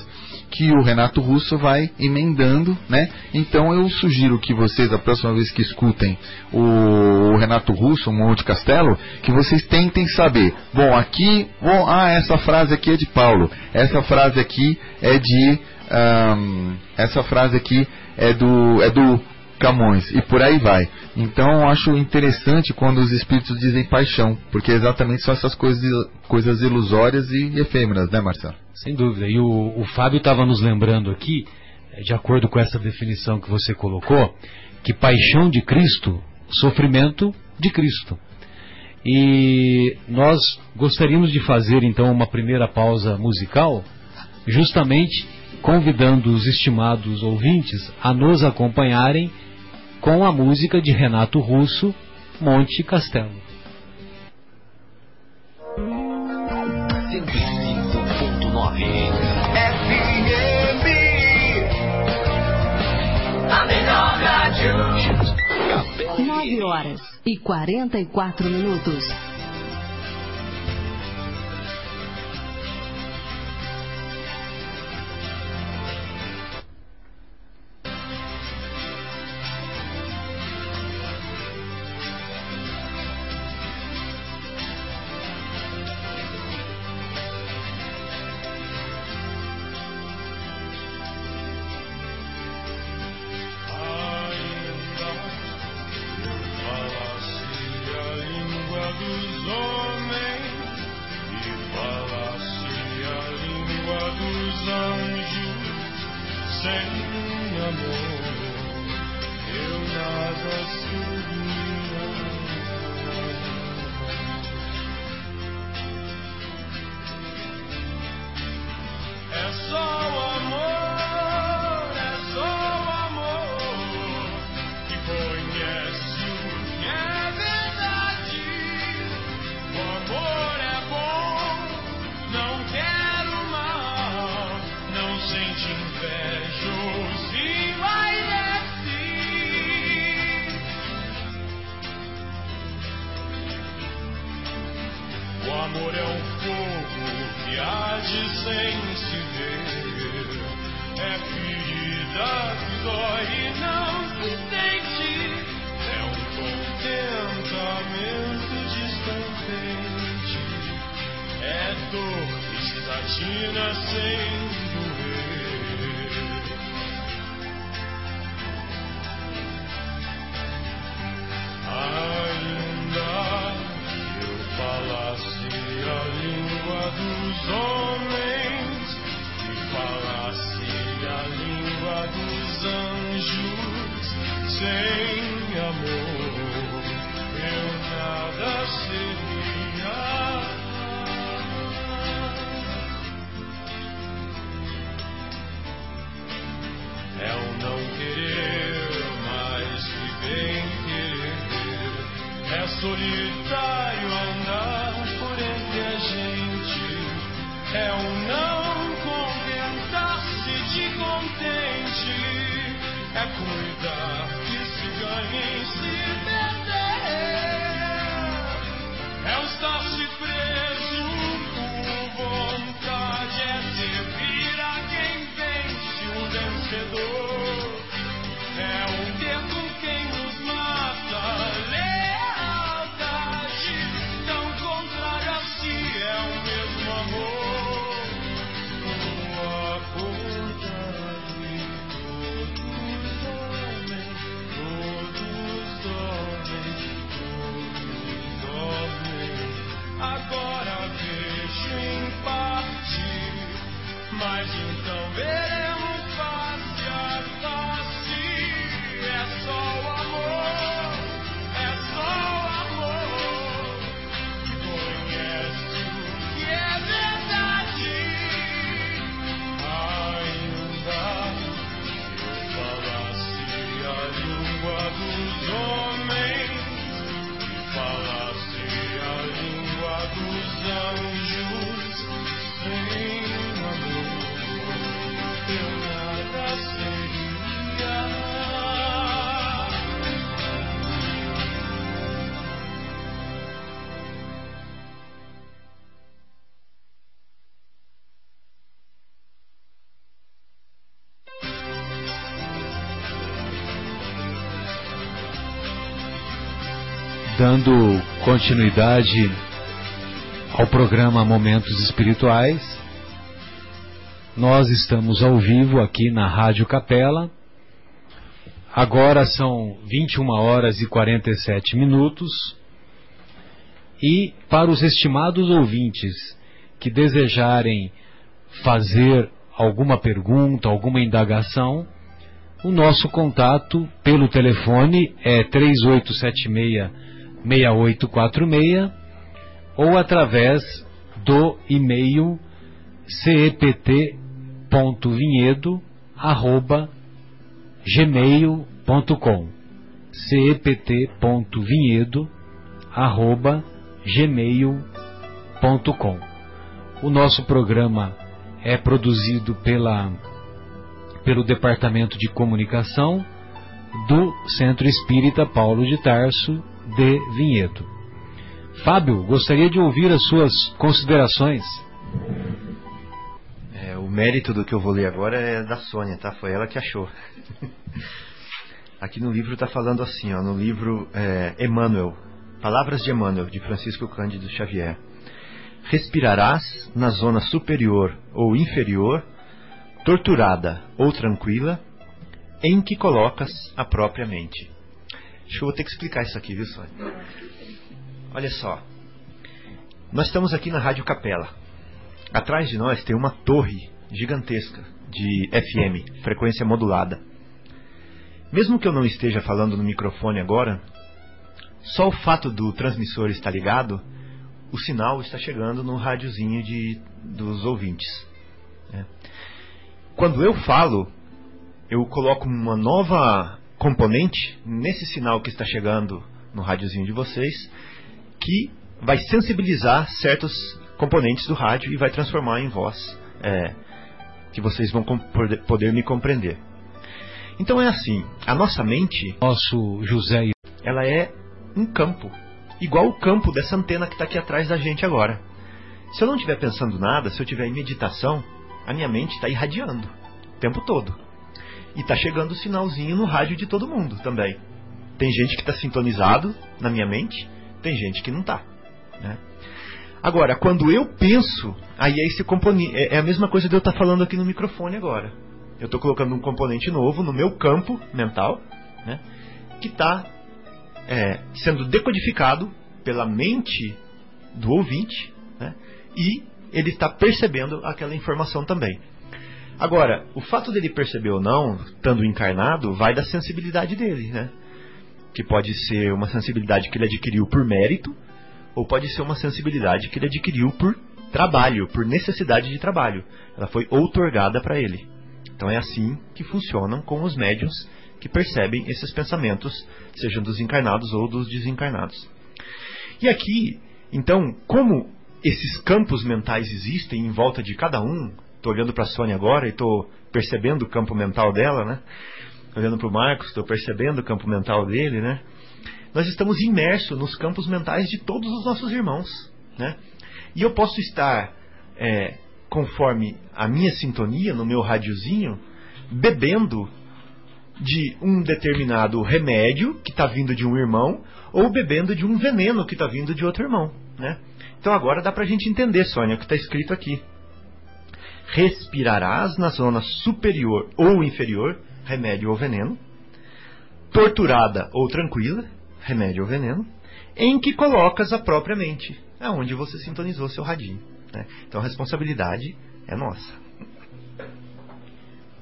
que o Renato Russo vai emendando, né? Então eu sugiro que vocês, a próxima vez que escutem o Renato Russo, o Monte Castelo, que vocês tentem saber. Bom, aqui, bom, ah, essa frase aqui é de Paulo, essa frase aqui é de um, essa frase aqui é do, é do Camões, e por aí vai. Então eu acho interessante quando os espíritos dizem paixão, porque exatamente são essas coisas, coisas ilusórias e efêmeras, né, Marcelo? Sem dúvida. E o, o Fábio estava nos lembrando aqui, de acordo com essa definição que você colocou, que paixão de Cristo, sofrimento de Cristo. E nós gostaríamos de fazer então uma primeira pausa musical, justamente convidando os estimados ouvintes a nos acompanharem com a música de Renato Russo, Monte Castelo. 9 horas e 44 minutos. Dando continuidade ao programa Momentos Espirituais. Nós estamos ao vivo aqui na Rádio Capela. Agora são 21 horas e 47 minutos. E para os estimados ouvintes que desejarem fazer alguma pergunta, alguma indagação, o nosso contato pelo telefone é 3876-6846 ou através do e-mail cept.vinhedo.gmail.com cept.vinhedo.gmail.com O nosso programa é produzido pela, pelo Departamento de Comunicação do Centro Espírita Paulo de Tarso de Vinhedo. Fábio, gostaria de ouvir as suas considerações. É, o mérito do que eu vou ler agora é da Sônia, tá? Foi ela que achou. Aqui no livro está falando assim, ó, no livro é, Emmanuel, Palavras de Emmanuel, de Francisco Cândido Xavier. Respirarás na zona superior ou inferior, torturada ou tranquila, em que colocas a própria mente. Acho que eu vou ter que explicar isso aqui, viu, Sônia? Olha só. Nós estamos aqui na Rádio Capela. Atrás de nós tem uma torre gigantesca de FM, frequência modulada. Mesmo que eu não esteja falando no microfone agora, só o fato do transmissor estar ligado, o sinal está chegando no rádiozinho de, dos ouvintes. Né? Quando eu falo, eu coloco uma nova componente nesse sinal que está chegando no rádiozinho de vocês, que vai sensibilizar certos componentes do rádio e vai transformar em voz, é, que vocês vão poder me compreender. Então é assim, a nossa mente, nosso José, ela é um campo, igual o campo dessa antena que está aqui atrás da gente agora. Se eu não estiver pensando nada, se eu estiver em meditação, a minha mente está irradiando o tempo todo. E está chegando o sinalzinho no rádio de todo mundo também. Tem gente que está sintonizado na minha mente, tem gente que não está. Né? Agora, quando eu penso, aí é esse componente. É, é a mesma coisa de eu estar tá falando aqui no microfone agora. Eu estou colocando um componente novo no meu campo mental, né, que está é, sendo decodificado pela mente do ouvinte, né, e ele está percebendo aquela informação também. Agora, o fato dele perceber ou não, estando encarnado, vai da sensibilidade dele, né? Que pode ser uma sensibilidade que ele adquiriu por mérito, ou pode ser uma sensibilidade que ele adquiriu por trabalho, por necessidade de trabalho. Ela foi outorgada para ele. Então é assim que funcionam com os médiums que percebem esses pensamentos, sejam dos encarnados ou dos desencarnados. E aqui, então, como esses campos mentais existem em volta de cada um, estou olhando para a Sônia agora e estou percebendo o campo mental dela, né? Olhando para o Marcos, estou percebendo o campo mental dele, né? Nós estamos imersos nos campos mentais de todos os nossos irmãos, né? E eu posso estar é, conforme a minha sintonia, no meu radiozinho, bebendo de um determinado remédio que está vindo de um irmão ou bebendo de um veneno que está vindo de outro irmão. Né? Então agora dá para a gente entender, Sônia, o que está escrito aqui. Respirarás na zona superior ou inferior, remédio ou veneno, torturada ou tranquila, remédio ou veneno, em que colocas a própria mente, aonde você sintonizou seu radinho. Né? Então a responsabilidade é nossa.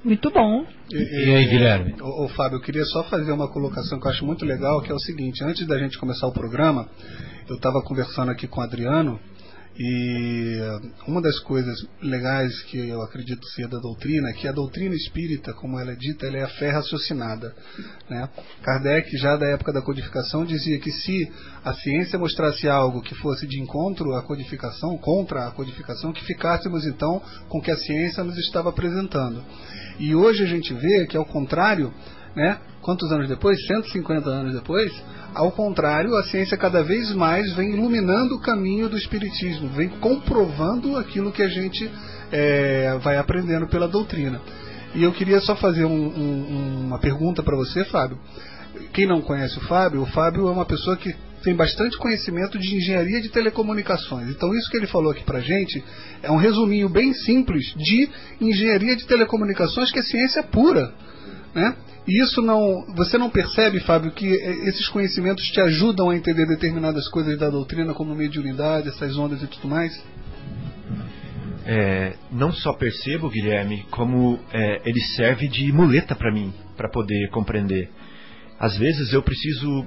Muito bom. E, e aí, Guilherme? Ô, ô, Fábio, eu queria só fazer uma colocação que eu acho muito legal, que é o seguinte, antes da gente começar o programa, eu estava conversando aqui com o Adriano, e uma das coisas legais que eu acredito ser da doutrina é que a doutrina espírita, como ela é dita, ela é a fé raciocinada. Né? Kardec, já da época da codificação, dizia que se a ciência mostrasse algo que fosse de encontro à codificação, contra a codificação, que ficássemos então com o que a ciência nos estava apresentando. E hoje a gente vê que, ao contrário, né, quantos anos depois? 150 anos depois, ao contrário, a ciência cada vez mais vem iluminando o caminho do Espiritismo, vem comprovando aquilo que a gente é, vai aprendendo pela doutrina. E eu queria só fazer um, um, uma pergunta para você, Fábio. Quem não conhece o Fábio, o Fábio é uma pessoa que tem bastante conhecimento de engenharia de telecomunicações. Então, isso que ele falou aqui para gente é um resuminho bem simples de engenharia de telecomunicações, que é ciência pura. Né? E isso não. Você não percebe, Fábio, que eh, esses conhecimentos te ajudam a entender determinadas coisas da doutrina, como mediunidade, essas ondas e tudo mais? É, não só percebo, Guilherme, como é, ele serve de muleta para mim, para poder compreender. Às vezes eu preciso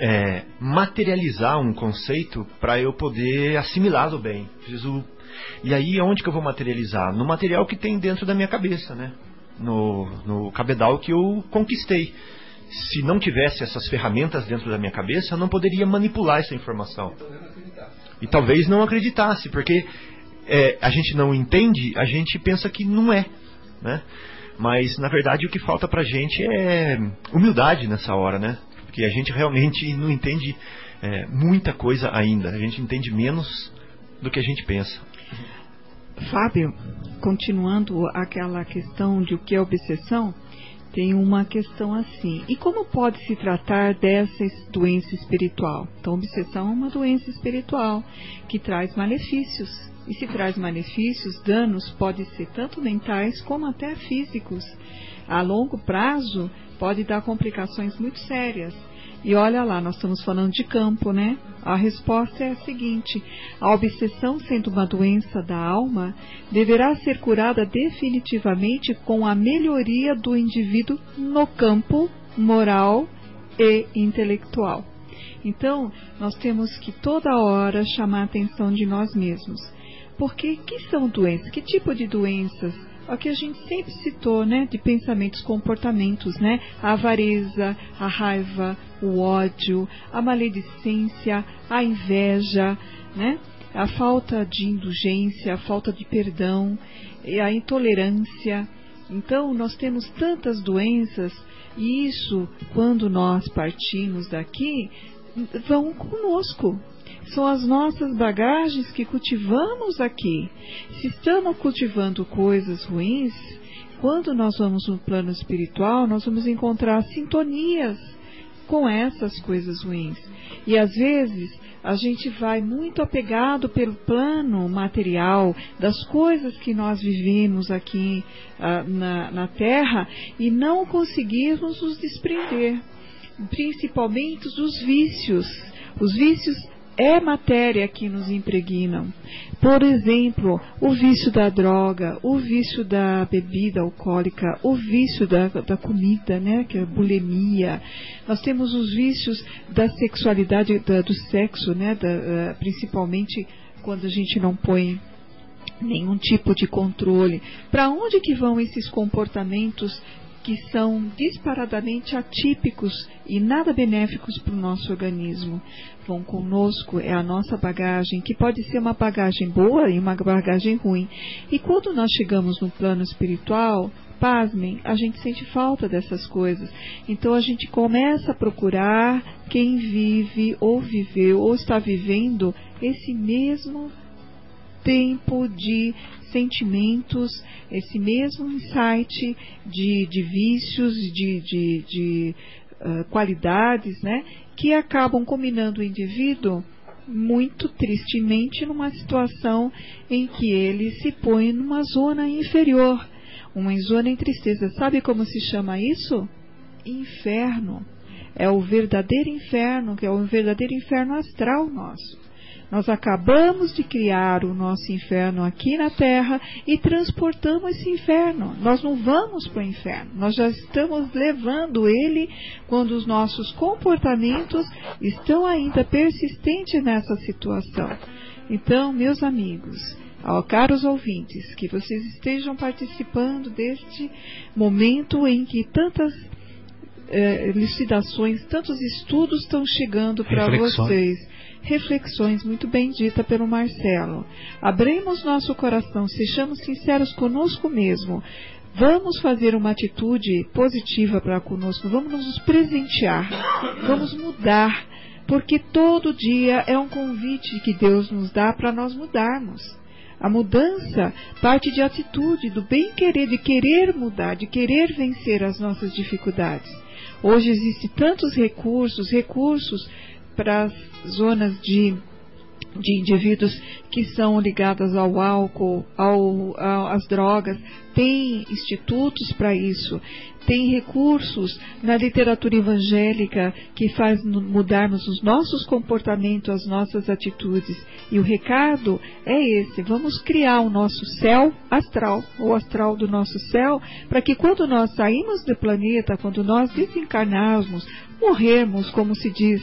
é, materializar um conceito para eu poder assimilá-lo bem. Preciso... E aí, onde que eu vou materializar? No material que tem dentro da minha cabeça, né? No, no cabedal que eu conquistei. Se não tivesse essas ferramentas dentro da minha cabeça, eu não poderia manipular essa informação. E talvez não acreditasse, porque é, a gente não entende, a gente pensa que não é, né? Mas na verdade o que falta pra gente é humildade nessa hora, né? Porque a gente realmente não entende é, muita coisa ainda. A gente entende menos do que a gente pensa. Fábio, continuando aquela questão de o que é obsessão, tem uma questão assim. E como pode se tratar dessa doença espiritual? Então, obsessão é uma doença espiritual que traz malefícios. E se traz malefícios, danos podem ser tanto mentais como até físicos. A longo prazo, pode dar complicações muito sérias. E olha lá, nós estamos falando de campo, né? A resposta é a seguinte: a obsessão, sendo uma doença da alma, deverá ser curada definitivamente com a melhoria do indivíduo no campo moral e intelectual. Então, nós temos que toda hora chamar a atenção de nós mesmos. Porque que são doenças? Que tipo de doenças o que a gente sempre citou, né, de pensamentos, comportamentos, né, a avareza, a raiva, o ódio, a maledicência, a inveja, né, a falta de indulgência, a falta de perdão, a intolerância. Então, nós temos tantas doenças e isso, quando nós partimos daqui, vão conosco, são as nossas bagagens que cultivamos aqui. Se estamos cultivando coisas ruins, quando nós vamos no plano espiritual, nós vamos encontrar sintonias com essas coisas ruins. E às vezes a gente vai muito apegado pelo plano material das coisas que nós vivemos aqui uh, na, na Terra e não conseguimos nos desprender, principalmente dos vícios. Os vícios é matéria que nos impregnam. Por exemplo, o vício da droga, o vício da bebida alcoólica, o vício da, da comida, né, que é a bulimia. Nós temos os vícios da sexualidade, da, do sexo, né, da, uh, principalmente quando a gente não põe nenhum tipo de controle. Para onde que vão esses comportamentos que são disparadamente atípicos e nada benéficos para o nosso organismo. Vão conosco, é a nossa bagagem, que pode ser uma bagagem boa e uma bagagem ruim. E quando nós chegamos no plano espiritual, pasmem, a gente sente falta dessas coisas. Então a gente começa a procurar quem vive ou viveu ou está vivendo esse mesmo tempo de sentimentos, esse mesmo insight de, de vícios, de, de, de uh, qualidades, né, que acabam combinando o indivíduo muito tristemente numa situação em que ele se põe numa zona inferior, uma zona em tristeza. Sabe como se chama isso? Inferno. É o verdadeiro inferno, que é o verdadeiro inferno astral nosso. Nós acabamos de criar o nosso inferno aqui na Terra e transportamos esse inferno. Nós não vamos para o inferno, nós já estamos levando ele quando os nossos comportamentos estão ainda persistentes nessa situação. Então, meus amigos, Ó, caros ouvintes, que vocês estejam participando deste momento em que tantas eh, elucidações, tantos estudos estão chegando para vocês reflexões muito bem dita pelo Marcelo. Abrimos nosso coração, sejamos sinceros conosco mesmo. Vamos fazer uma atitude positiva para conosco, vamos nos presentear, vamos mudar, porque todo dia é um convite que Deus nos dá para nós mudarmos. A mudança parte de atitude, do bem querer, de querer mudar, de querer vencer as nossas dificuldades. Hoje existem tantos recursos, recursos para as zonas de de indivíduos que são ligados ao álcool, ao, ao, às drogas, tem institutos para isso, tem recursos na literatura evangélica que faz mudarmos os nossos comportamentos, as nossas atitudes. E o recado é esse: vamos criar o nosso céu astral, o astral do nosso céu, para que quando nós saímos do planeta, quando nós desencarnarmos, morrermos, como se diz,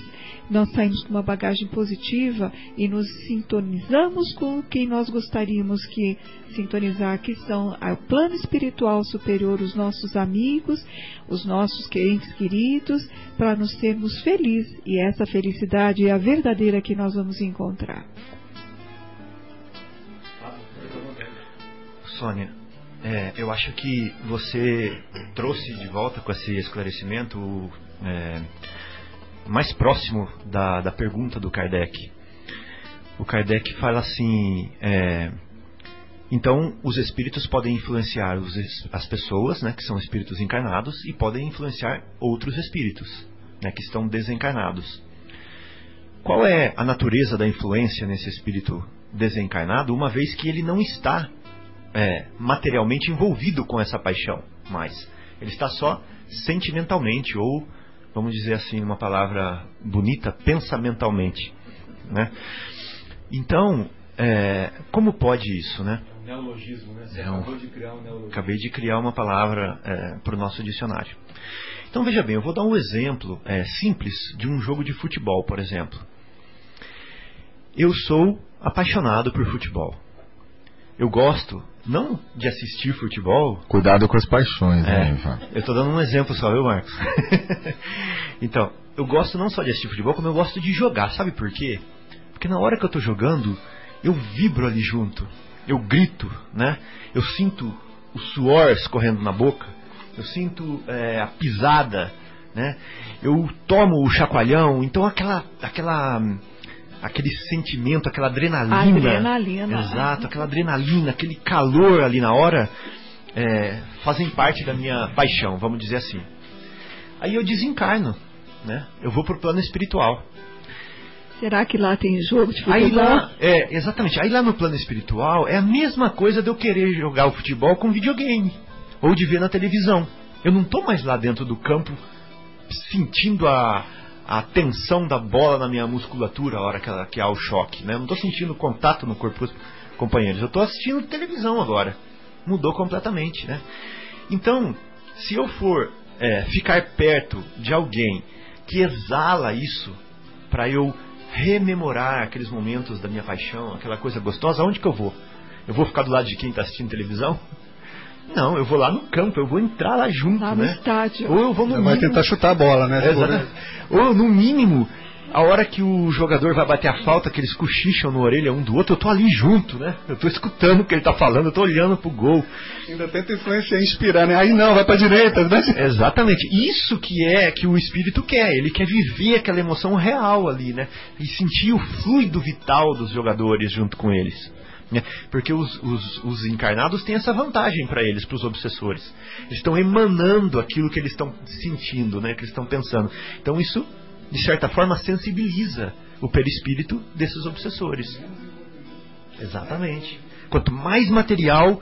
nós saímos com uma bagagem positiva e nos sintonizamos com quem nós gostaríamos que sintonizar, que são o plano espiritual superior, os nossos amigos, os nossos entes queridos, para nos termos felizes. E essa felicidade é a verdadeira que nós vamos encontrar. Sônia, é, eu acho que você trouxe de volta com esse esclarecimento é, mais próximo da, da pergunta do Kardec. O Kardec fala assim: é, então os espíritos podem influenciar os, as pessoas, né, que são espíritos encarnados, e podem influenciar outros espíritos, né, que estão desencarnados. Qual é a natureza da influência nesse espírito desencarnado, uma vez que ele não está é, materialmente envolvido com essa paixão, mas ele está só sentimentalmente ou vamos dizer assim, uma palavra bonita, pensamentalmente. Né? Então, é, como pode isso, né? É um neologismo, né? Você é um, acabou de criar um neologismo. Acabei de criar uma palavra é, para o nosso dicionário. Então, veja bem, eu vou dar um exemplo é, simples de um jogo de futebol, por exemplo. Eu sou apaixonado por futebol. Eu gosto não de assistir futebol. Cuidado com as paixões, é, né, Eu estou dando um exemplo só, viu, Marcos? então, eu gosto não só de assistir futebol, como eu gosto de jogar. Sabe por quê? Porque na hora que eu estou jogando, eu vibro ali junto. Eu grito, né? Eu sinto o suor escorrendo na boca. Eu sinto é, a pisada, né? Eu tomo o chacoalhão. Então aquela, aquela aquele sentimento, aquela adrenalina. Adrenalina. Exato, aquela adrenalina, aquele calor ali na hora, é, fazem parte da minha paixão, vamos dizer assim. Aí eu desencarno, né? Eu vou pro plano espiritual. Será que lá tem jogo de futebol? Aí lá, é, exatamente. Aí lá no plano espiritual é a mesma coisa de eu querer jogar o futebol com videogame ou de ver na televisão. Eu não tô mais lá dentro do campo sentindo a, a tensão da bola na minha musculatura a hora que, ela, que há o choque. Né? Eu não estou sentindo contato no corpo dos companheiros. Eu estou assistindo televisão agora. Mudou completamente. Né? Então, se eu for é, ficar perto de alguém que exala isso para eu rememorar aqueles momentos da minha paixão, aquela coisa gostosa, aonde que eu vou? Eu vou ficar do lado de quem está assistindo televisão? Não, eu vou lá no campo, eu vou entrar lá junto, lá né? no estádio. Ou eu vou no mínimo... Vai tentar chutar a bola, né? Ou no mínimo, a hora que o jogador vai bater a falta, que eles cochicham na orelha um do outro, eu tô ali junto, né? Eu tô escutando o que ele tá falando, eu tô olhando pro gol. Ainda tenta influenciar, inspirar, né? Aí não, vai pra direita, né? Exatamente. Isso que é que o espírito quer. Ele quer viver aquela emoção real ali, né? E sentir o fluido vital dos jogadores junto com eles. Né? Porque os, os, os, encarnados têm essa vantagem para eles, para os obsessores. Eles estão emanando aquilo que eles estão sentindo, né? que eles estão pensando. Então isso, de certa forma, sensibiliza o perispírito desses obsessores. Exatamente. Quanto mais material,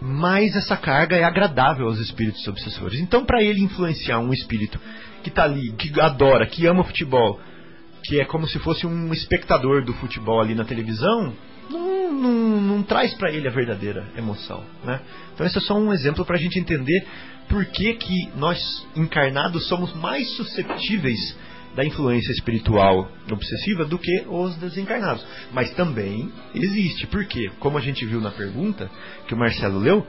mais essa carga é agradável aos espíritos obsessores. Então, para ele influenciar um espírito que está ali, que adora, que ama futebol, que é como se fosse um espectador do futebol ali na televisão, não, não, não traz para ele a verdadeira emoção. Né? Então, esse é só um exemplo para a gente entender por que, que nós encarnados somos mais suscetíveis da influência espiritual obsessiva do que os desencarnados. Mas também existe. Por quê? Como a gente viu na pergunta que o Marcelo leu,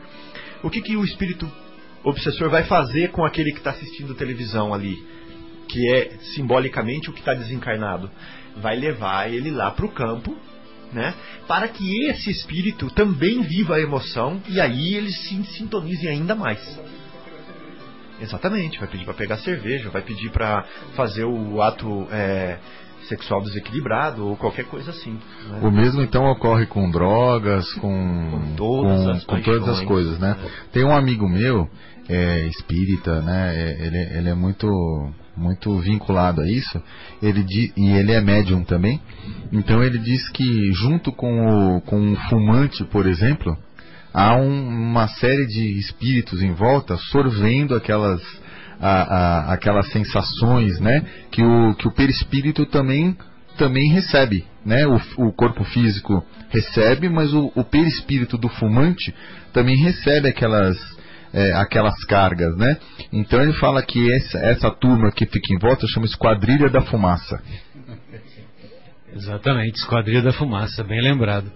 o que, que o espírito obsessor vai fazer com aquele que está assistindo televisão ali? Que é simbolicamente o que está desencarnado. Vai levar ele lá para o campo né? Para que esse espírito também viva a emoção e aí eles se sintonizem ainda mais. Exatamente, vai pedir para pegar cerveja, vai pedir para fazer o ato é, sexual desequilibrado ou qualquer coisa assim. Né? O mesmo então ocorre com drogas, com, com todas, com, as, com todas as coisas, né? É. Tem um amigo meu, é, espírita, né? É, ele, ele é muito muito vinculado a isso. Ele e ele é médium também. Então ele diz que junto com o, com o fumante, por exemplo, há um, uma série de espíritos em volta sorvendo aquelas a, a, aquelas sensações, né? Que o que o perispírito também também recebe, né? O, o corpo físico recebe, mas o, o perispírito do fumante também recebe aquelas é, aquelas cargas, né? Então ele fala que essa, essa turma que fica em volta chama Esquadrilha da Fumaça. Exatamente, Esquadrilha da Fumaça, bem lembrado.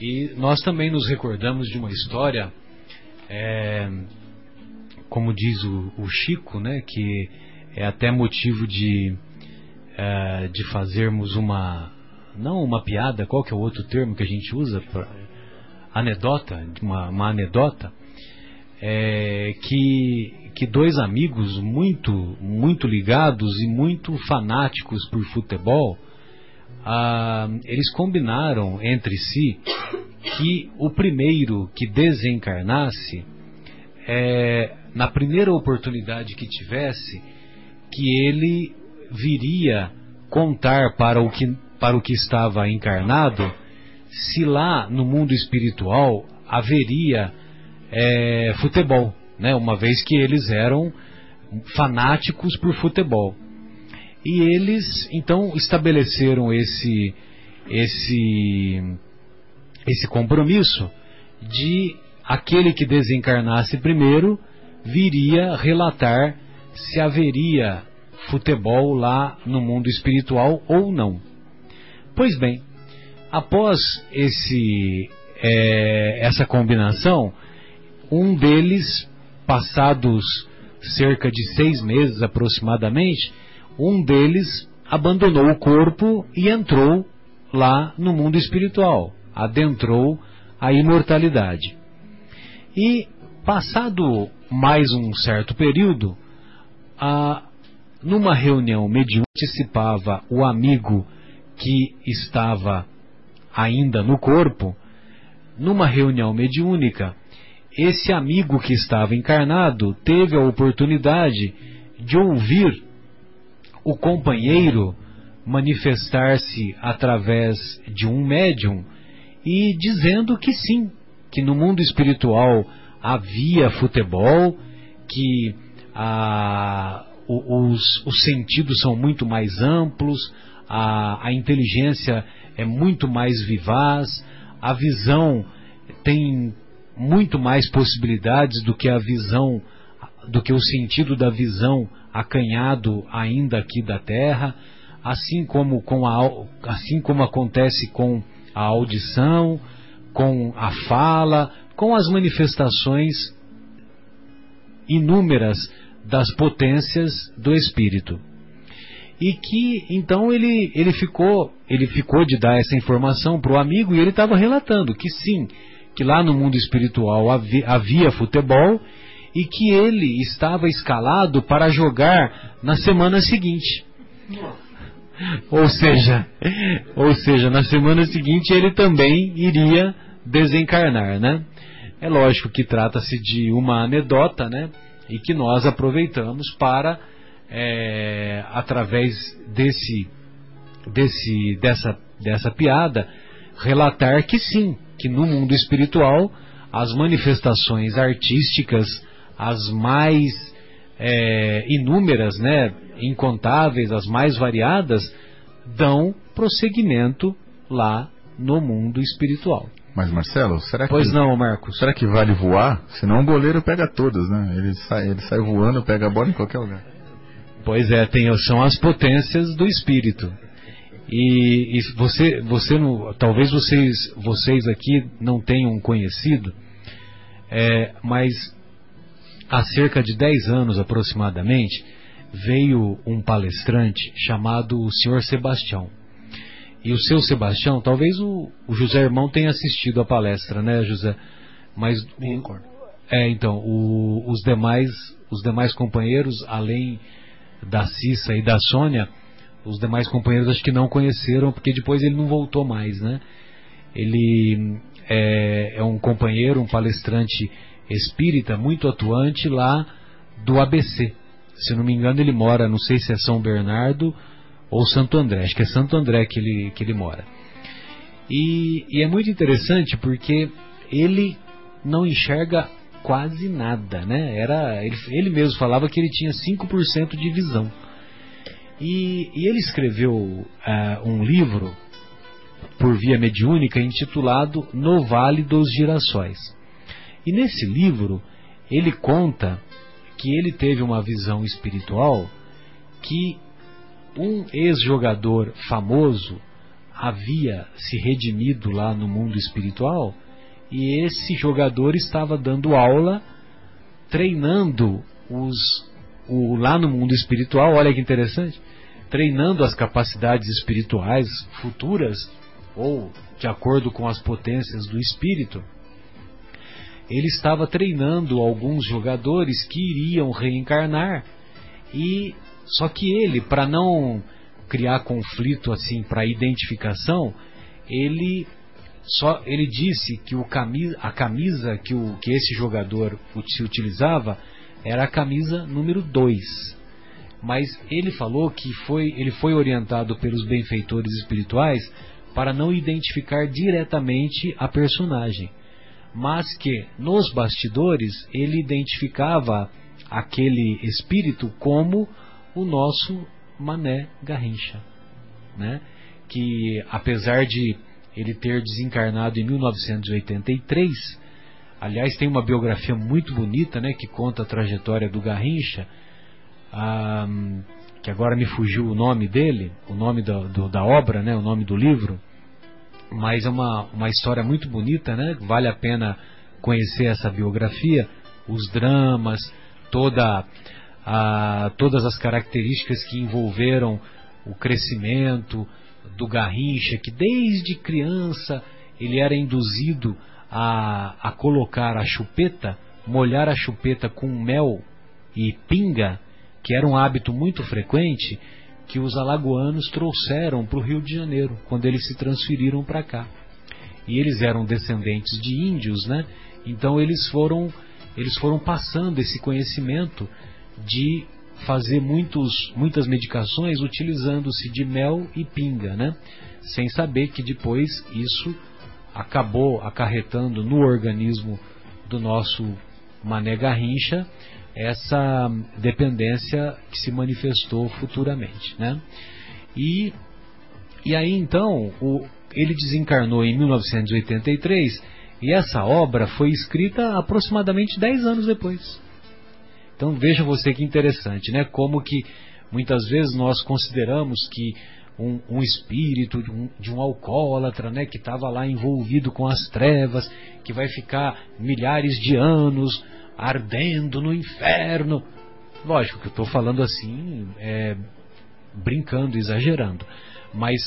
E nós também nos recordamos de uma história, é, como diz o, o, Chico, né, que é até motivo de, é, de fazermos uma, não uma piada, qual que é o outro termo que a gente usa? Pra, anedota, uma, uma anedota, é, que, que dois amigos muito, muito ligados e muito fanáticos por futebol, ah, eles combinaram entre si que o primeiro que desencarnasse, é, na primeira oportunidade que tivesse, que ele viria contar para o que, para o que estava encarnado se lá no mundo espiritual haveria é, futebol, né? uma vez que eles eram fanáticos por futebol. E eles então estabeleceram esse esse esse compromisso de aquele que desencarnasse primeiro viria relatar se haveria futebol lá no mundo espiritual ou não. Pois bem, após esse é, essa combinação, um deles, passados cerca de seis meses aproximadamente, um deles abandonou o corpo e entrou lá no mundo espiritual, adentrou a imortalidade. E, passado mais um certo período, a, numa reunião mediúnica, participava o amigo que estava ainda no corpo, numa reunião mediúnica, esse amigo que estava encarnado teve a oportunidade de ouvir o companheiro manifestar-se através de um médium e dizendo que sim, que no mundo espiritual havia futebol, que a, os, os sentidos são muito mais amplos, a, a inteligência é muito mais vivaz, a visão tem muito mais possibilidades do que a visão, do que o sentido da visão acanhado ainda aqui da Terra, assim como, com a, assim como acontece com a audição, com a fala, com as manifestações inúmeras das potências do espírito. E que então ele, ele ficou ele ficou de dar essa informação para o amigo e ele estava relatando que sim, que lá no mundo espiritual havia, futebol e que ele estava escalado para jogar na semana seguinte. Ou seja, ou seja, na semana seguinte ele também iria desencarnar, né? É lógico que trata-se de uma anedota, né? E que nós aproveitamos para, é, através desse, desse, dessa, dessa piada, relatar que sim, que no mundo espiritual as manifestações artísticas, as mais é, inúmeras, né, incontáveis, as mais variadas, dão prosseguimento lá no mundo espiritual. Mas Marcelo, será que Pois não, Marcos. Será que vale voar? Senão o goleiro pega todas, né? Ele sai, ele sai voando, pega a bola em qualquer lugar. Pois é, tem, são as potências do espírito. E, e você, você no, talvez vocês, vocês aqui não tenham conhecido, é, mas há cerca de 10 anos aproximadamente, veio um palestrante chamado o Sr. Sebastião. E o seu Sebastião, talvez o, o José Irmão tenha assistido a palestra, né, José? Mas o, é, então, o, os demais, os demais companheiros, além da Cissa e da Sônia, Os demais companheiros acho que não conheceram, porque depois ele não voltou mais, né? Ele é, é um companheiro, um palestrante espírita muito atuante lá do ABC. Se não me engano, ele mora, não sei se é São Bernardo ou Santo André, acho que é Santo André que ele, que ele mora. E, e é muito interessante porque ele não enxerga quase nada, né? Era, ele, ele mesmo falava que ele tinha 5% de visão. E, e ele escreveu uh, um livro por via mediúnica intitulado No Vale dos Girassóis. E nesse livro ele conta que ele teve uma visão espiritual que um ex-jogador famoso havia se redimido lá no mundo espiritual e esse jogador estava dando aula treinando os o, lá no mundo espiritual, olha que interessante, treinando as capacidades espirituais futuras ou de acordo com as potências do espírito. Ele estava treinando alguns jogadores que iriam reencarnar e só que ele, para não criar conflito assim para identificação, ele só ele disse que o camisa, a camisa que, o, que esse jogador se utilizava era a camisa número 2. Mas ele falou que foi, ele foi orientado pelos benfeitores espirituais para não identificar diretamente a personagem, mas que nos bastidores ele identificava aquele espírito como o nosso Mané Garrincha, né? Que apesar de ele ter desencarnado em 1983, aliás tem uma biografia muito bonita, né? Que conta a trajetória do Garrincha, que agora me fugiu o nome dele, o nome da, do, da obra, né? O nome do livro, mas é uma, uma história muito bonita, né? Vale a pena conhecer essa biografia, os dramas, toda a, todas as características que envolveram o crescimento do Garrincha, que desde criança ele era induzido a, a colocar a chupeta, molhar a chupeta com mel e pinga, que era um hábito muito frequente que os alagoanos trouxeram para o Rio de Janeiro quando eles se transferiram para cá. E eles eram descendentes de índios, né? Então eles foram eles foram passando esse conhecimento de fazer muitos, muitas medicações utilizando-se de mel e pinga, né? Sem saber que depois isso acabou acarretando no organismo do nosso Mané Garrincha essa dependência que se manifestou futuramente, né? E, e aí então o, ele desencarnou em 1983 e essa obra foi escrita aproximadamente 10 anos depois. Então veja você que interessante, né? Como que muitas vezes nós consideramos que um, um espírito de um, de um alcoólatra, né, que estava lá envolvido com as trevas, que vai ficar milhares de anos ardendo no inferno. Lógico que eu estou falando assim, é, brincando, exagerando, mas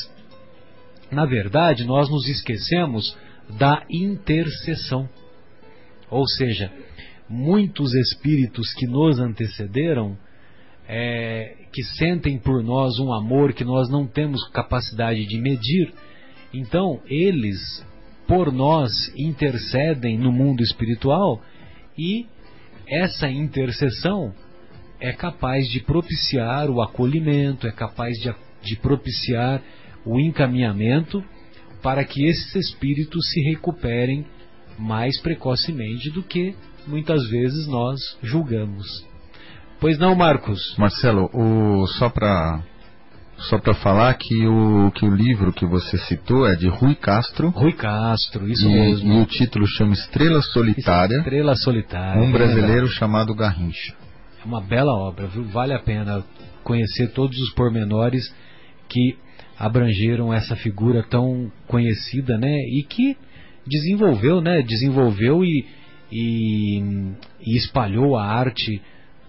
na verdade nós nos esquecemos da intercessão. Ou seja, muitos espíritos que nos antecederam, é, que sentem por nós um amor que nós não temos capacidade de medir, então eles, por nós, intercedem no mundo espiritual e essa intercessão é capaz de propiciar o acolhimento, é capaz de, de propiciar o encaminhamento para que esses espíritos se recuperem mais precocemente do que muitas vezes nós julgamos. Pois não, Marcos? Marcelo, o, só para só para falar que o, que o livro que você citou é de Rui Castro. Rui Castro, isso e, mesmo. E o título chama Estrela Solitária. Estrela Solitária. Um brasileiro chamado Garrincha. É uma bela obra, viu? Vale a pena conhecer todos os pormenores que abrangeram essa figura tão conhecida, né? E que desenvolveu, né? Desenvolveu e, e, e espalhou a arte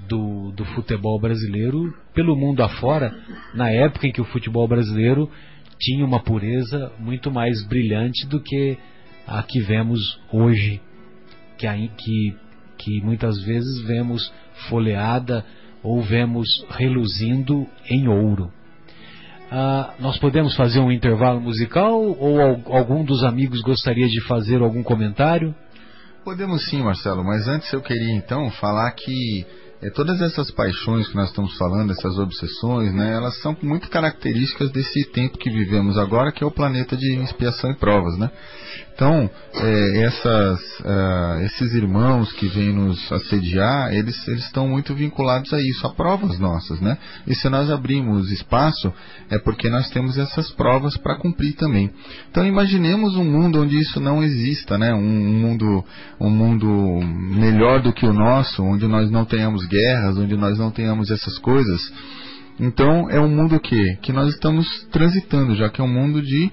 do, do futebol brasileiro pelo mundo afora, na época em que o futebol brasileiro tinha uma pureza muito mais brilhante do que a que vemos hoje, que, que, que muitas vezes vemos folheada ou vemos reluzindo em ouro. Ah, nós podemos fazer um intervalo musical ou algum dos amigos gostaria de fazer algum comentário? Podemos sim, Marcelo, mas antes eu queria então falar que é, todas essas paixões que nós estamos falando, essas obsessões, né, elas são muito características desse tempo que vivemos agora, que é o planeta de expiação e provas, né? Então, é, essas, uh, esses irmãos que vêm nos assediar, eles, eles estão muito vinculados a isso, a provas nossas, né? E se nós abrimos espaço, é porque nós temos essas provas para cumprir também. Então, imaginemos um mundo onde isso não exista, né? Um, mundo, um mundo melhor do que o nosso, onde nós não tenhamos guerras, onde nós não tenhamos essas coisas. Então, é um mundo que, que nós estamos transitando, já que é um mundo de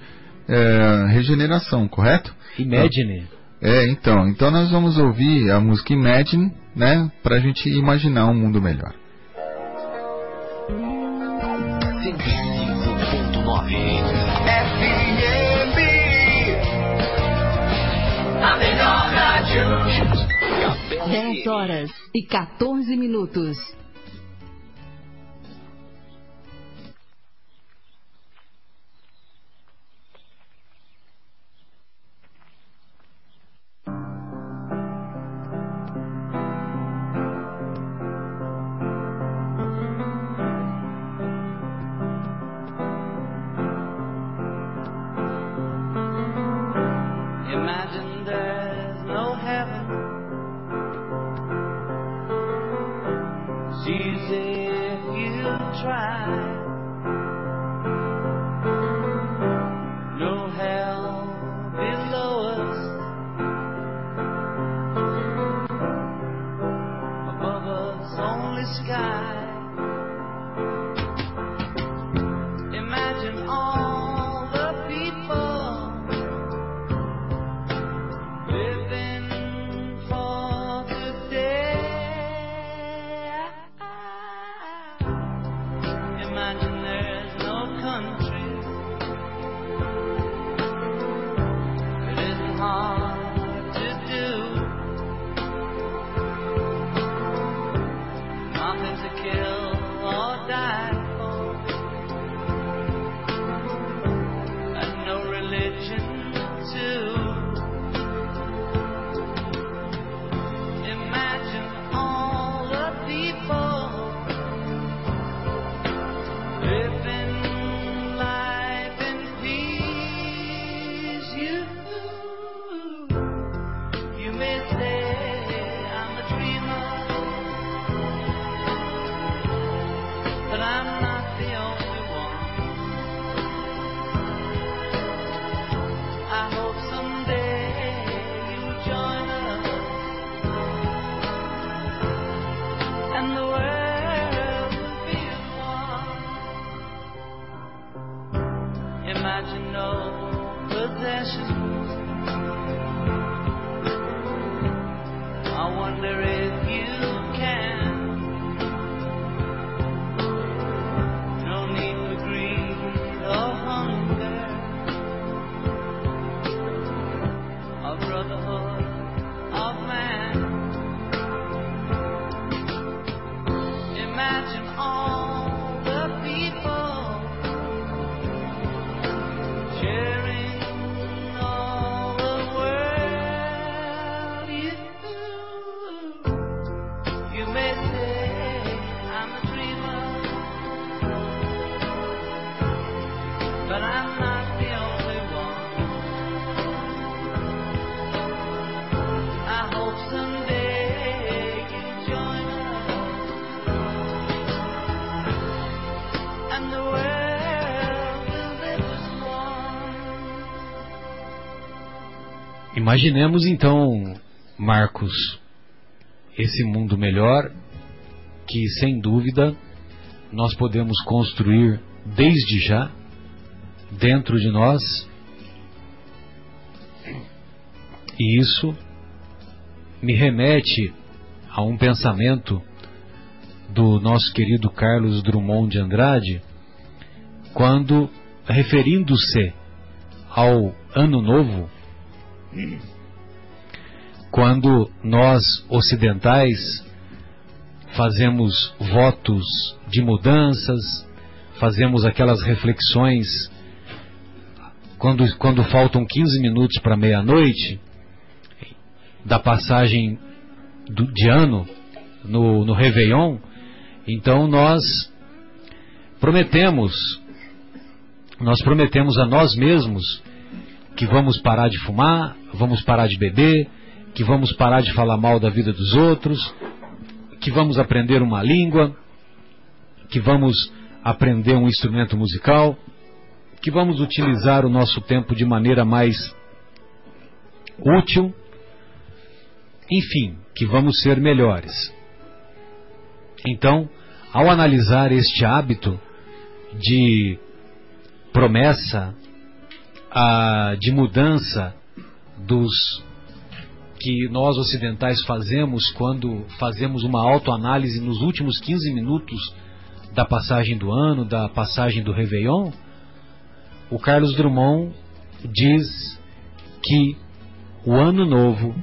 é, regeneração, correto? Imagine. É, então, então nós vamos ouvir a música Imagine, né, para a gente imaginar um mundo melhor. 105.9 FM A melhor rádio 10 horas e 14 minutos. Imaginemos então, Marcos, esse mundo melhor que sem dúvida nós podemos construir desde já dentro de nós. E isso me remete a um pensamento do nosso querido Carlos Drummond de Andrade, quando, referindo-se ao Ano Novo, quando nós ocidentais fazemos votos de mudanças, fazemos aquelas reflexões quando, quando faltam 15 minutos para meia-noite da passagem do, de ano no, no Réveillon, então nós prometemos, nós prometemos a nós mesmos que vamos parar de fumar, vamos parar de beber, que vamos parar de falar mal da vida dos outros, que vamos aprender uma língua, que vamos aprender um instrumento musical, que vamos utilizar o nosso tempo de maneira mais útil, enfim, que vamos ser melhores. Então, ao analisar este hábito de promessa, a, de mudança dos que nós ocidentais fazemos quando fazemos uma autoanálise nos últimos 15 minutos da passagem do ano, da passagem do Réveillon, o Carlos Drummond diz que o ano novo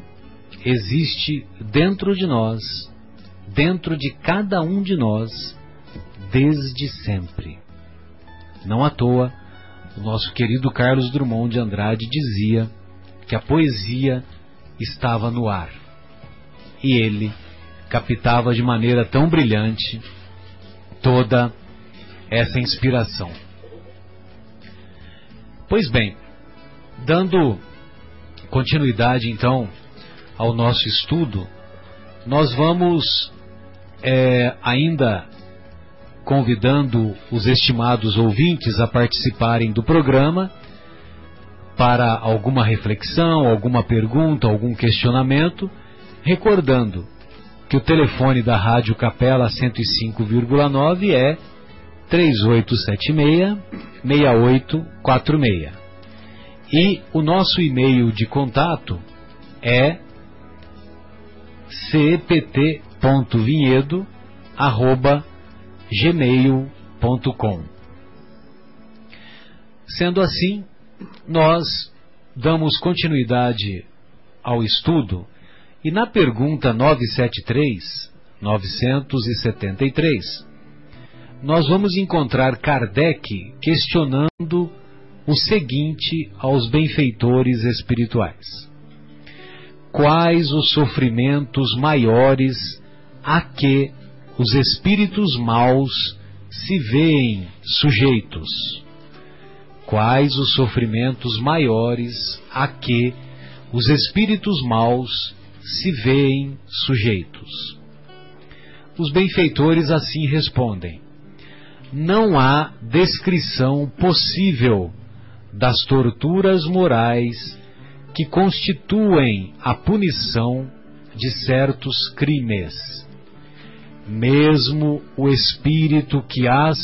existe dentro de nós, dentro de cada um de nós, desde sempre. Não à toa, o nosso querido Carlos Drummond de Andrade dizia que a poesia estava no ar. E ele captava de maneira tão brilhante toda essa inspiração. Pois bem, dando continuidade então ao nosso estudo, nós vamos é, ainda convidando os estimados ouvintes a participarem do programa para alguma reflexão, alguma pergunta, algum questionamento, recordando que o telefone da Rádio Capela 105,9 é 3876-6846. E o nosso e-mail de contato é cpt.vinhedo.gmail.com. Sendo assim, nós damos continuidade ao estudo e na pergunta 973, 973, nós vamos encontrar Kardec questionando o seguinte aos benfeitores espirituais: Quais os sofrimentos maiores a que os espíritos maus se veem sujeitos? Quais os sofrimentos maiores a que os espíritos maus se veem sujeitos. Os benfeitores assim respondem: Não há descrição possível das torturas morais que constituem a punição de certos crimes. Mesmo o espírito que as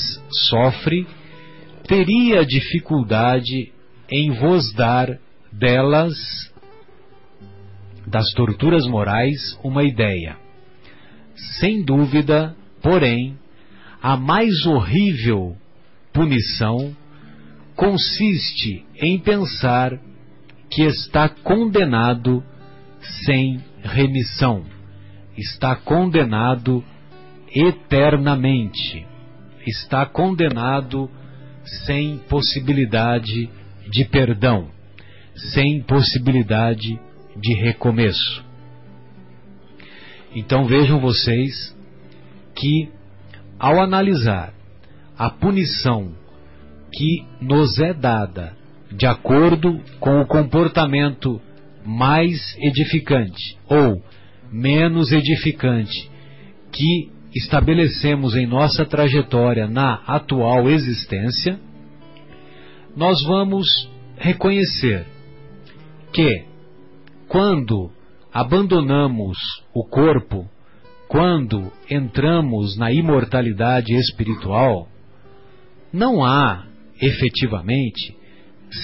sofre teria dificuldade em vos dar delas das torturas morais uma ideia. Sem dúvida, porém, a mais horrível punição consiste em pensar que está condenado sem remissão, está condenado eternamente, está condenado sem possibilidade de perdão, sem possibilidade de recomeço. Então vejam vocês que, ao analisar a punição que nos é dada de acordo com o comportamento mais edificante ou menos edificante que estabelecemos em nossa trajetória na atual existência, nós vamos reconhecer que quando abandonamos o corpo, quando entramos na imortalidade espiritual, não há, efetivamente,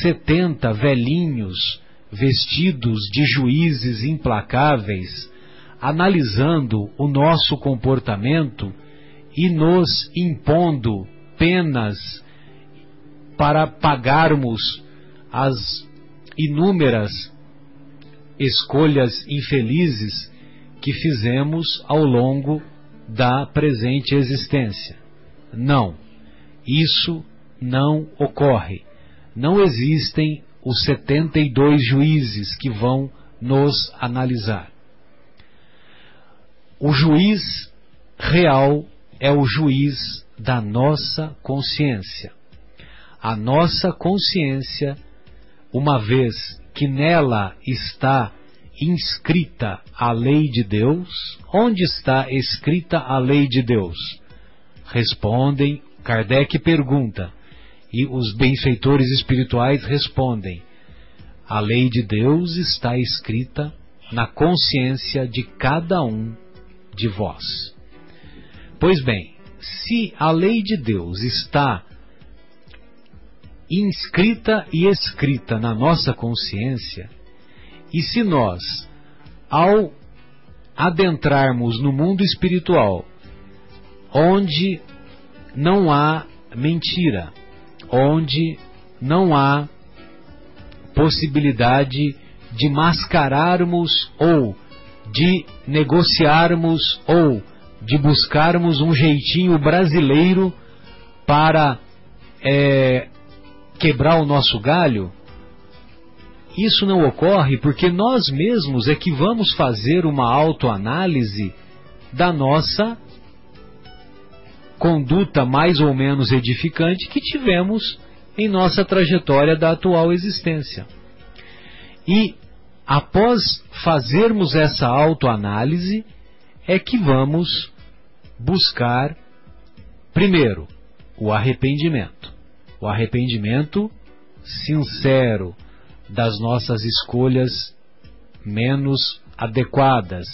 setenta velhinhos vestidos de juízes implacáveis analisando o nosso comportamento e nos impondo penas para pagarmos as inúmeras escolhas infelizes que fizemos ao longo da presente existência. Não. Isso não ocorre. Não existem os 72 juízes que vão nos analisar. O juiz real é o juiz da nossa consciência. A nossa consciência, uma vez que nela está inscrita a lei de Deus, onde está escrita a lei de Deus? Respondem, Kardec pergunta, e os benfeitores espirituais respondem: a lei de Deus está escrita na consciência de cada um de vós. Pois bem, se a lei de Deus está inscrita e escrita na nossa consciência, e se nós, ao adentrarmos no mundo espiritual, onde não há mentira, onde não há possibilidade de mascararmos ou de negociarmos ou de buscarmos um jeitinho brasileiro para é, quebrar o nosso galho, isso não ocorre porque nós mesmos é que vamos fazer uma autoanálise da nossa conduta mais ou menos edificante que tivemos em nossa trajetória da atual existência. E após fazermos essa autoanálise, é que vamos buscar, primeiro, o arrependimento. O arrependimento sincero das nossas escolhas menos adequadas,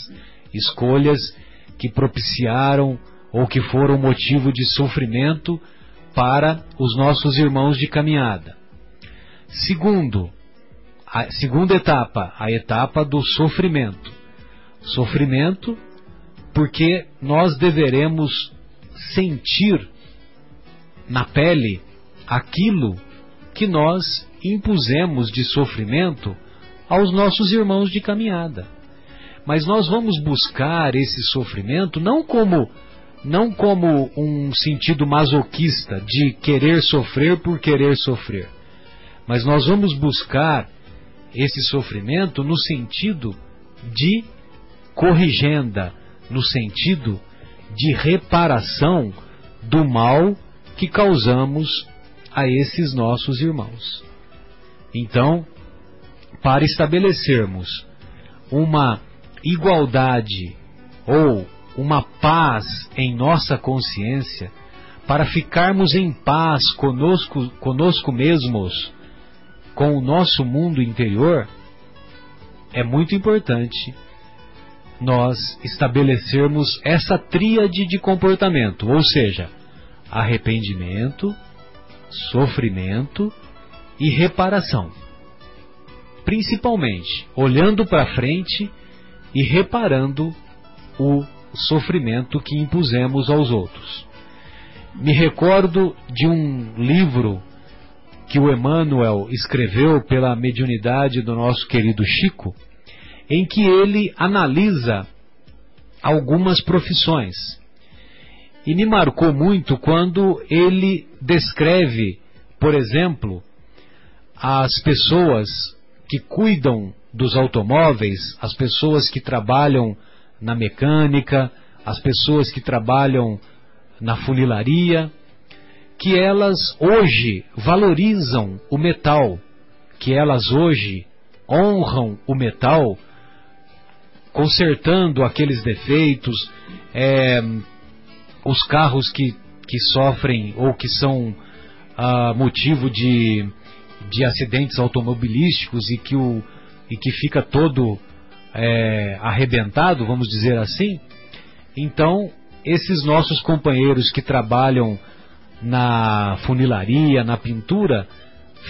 escolhas que propiciaram ou que foram motivo de sofrimento para os nossos irmãos de caminhada. Segundo, a segunda etapa, a etapa do sofrimento. Sofrimento porque nós deveremos sentir na pele aquilo que nós impusemos de sofrimento aos nossos irmãos de caminhada. Mas nós vamos buscar esse sofrimento não como não como um sentido masoquista de querer sofrer por querer sofrer, mas nós vamos buscar esse sofrimento no sentido de corrigenda, no sentido de reparação do mal que causamos a esses nossos irmãos. Então, para estabelecermos uma igualdade ou uma paz em nossa consciência, para ficarmos em paz conosco, conosco mesmos, com o nosso mundo interior, é muito importante nós estabelecermos essa tríade de comportamento, ou seja, arrependimento, sofrimento e reparação. Principalmente olhando para frente e reparando o sofrimento que impusemos aos outros. Me recordo de um livro que o Emmanuel escreveu pela mediunidade do nosso querido Chico, em que ele analisa algumas profissões. E me marcou muito quando ele descreve, por exemplo, as pessoas que cuidam dos automóveis, as pessoas que trabalham na mecânica, as pessoas que trabalham na funilaria, que elas hoje valorizam o metal, que elas hoje honram o metal, consertando aqueles defeitos, é, os carros que, que sofrem ou que são ah, motivo de, de acidentes automobilísticos e que, o, e que fica todo é, arrebentado, vamos dizer assim. Então, esses nossos companheiros que trabalham na funilaria, na pintura,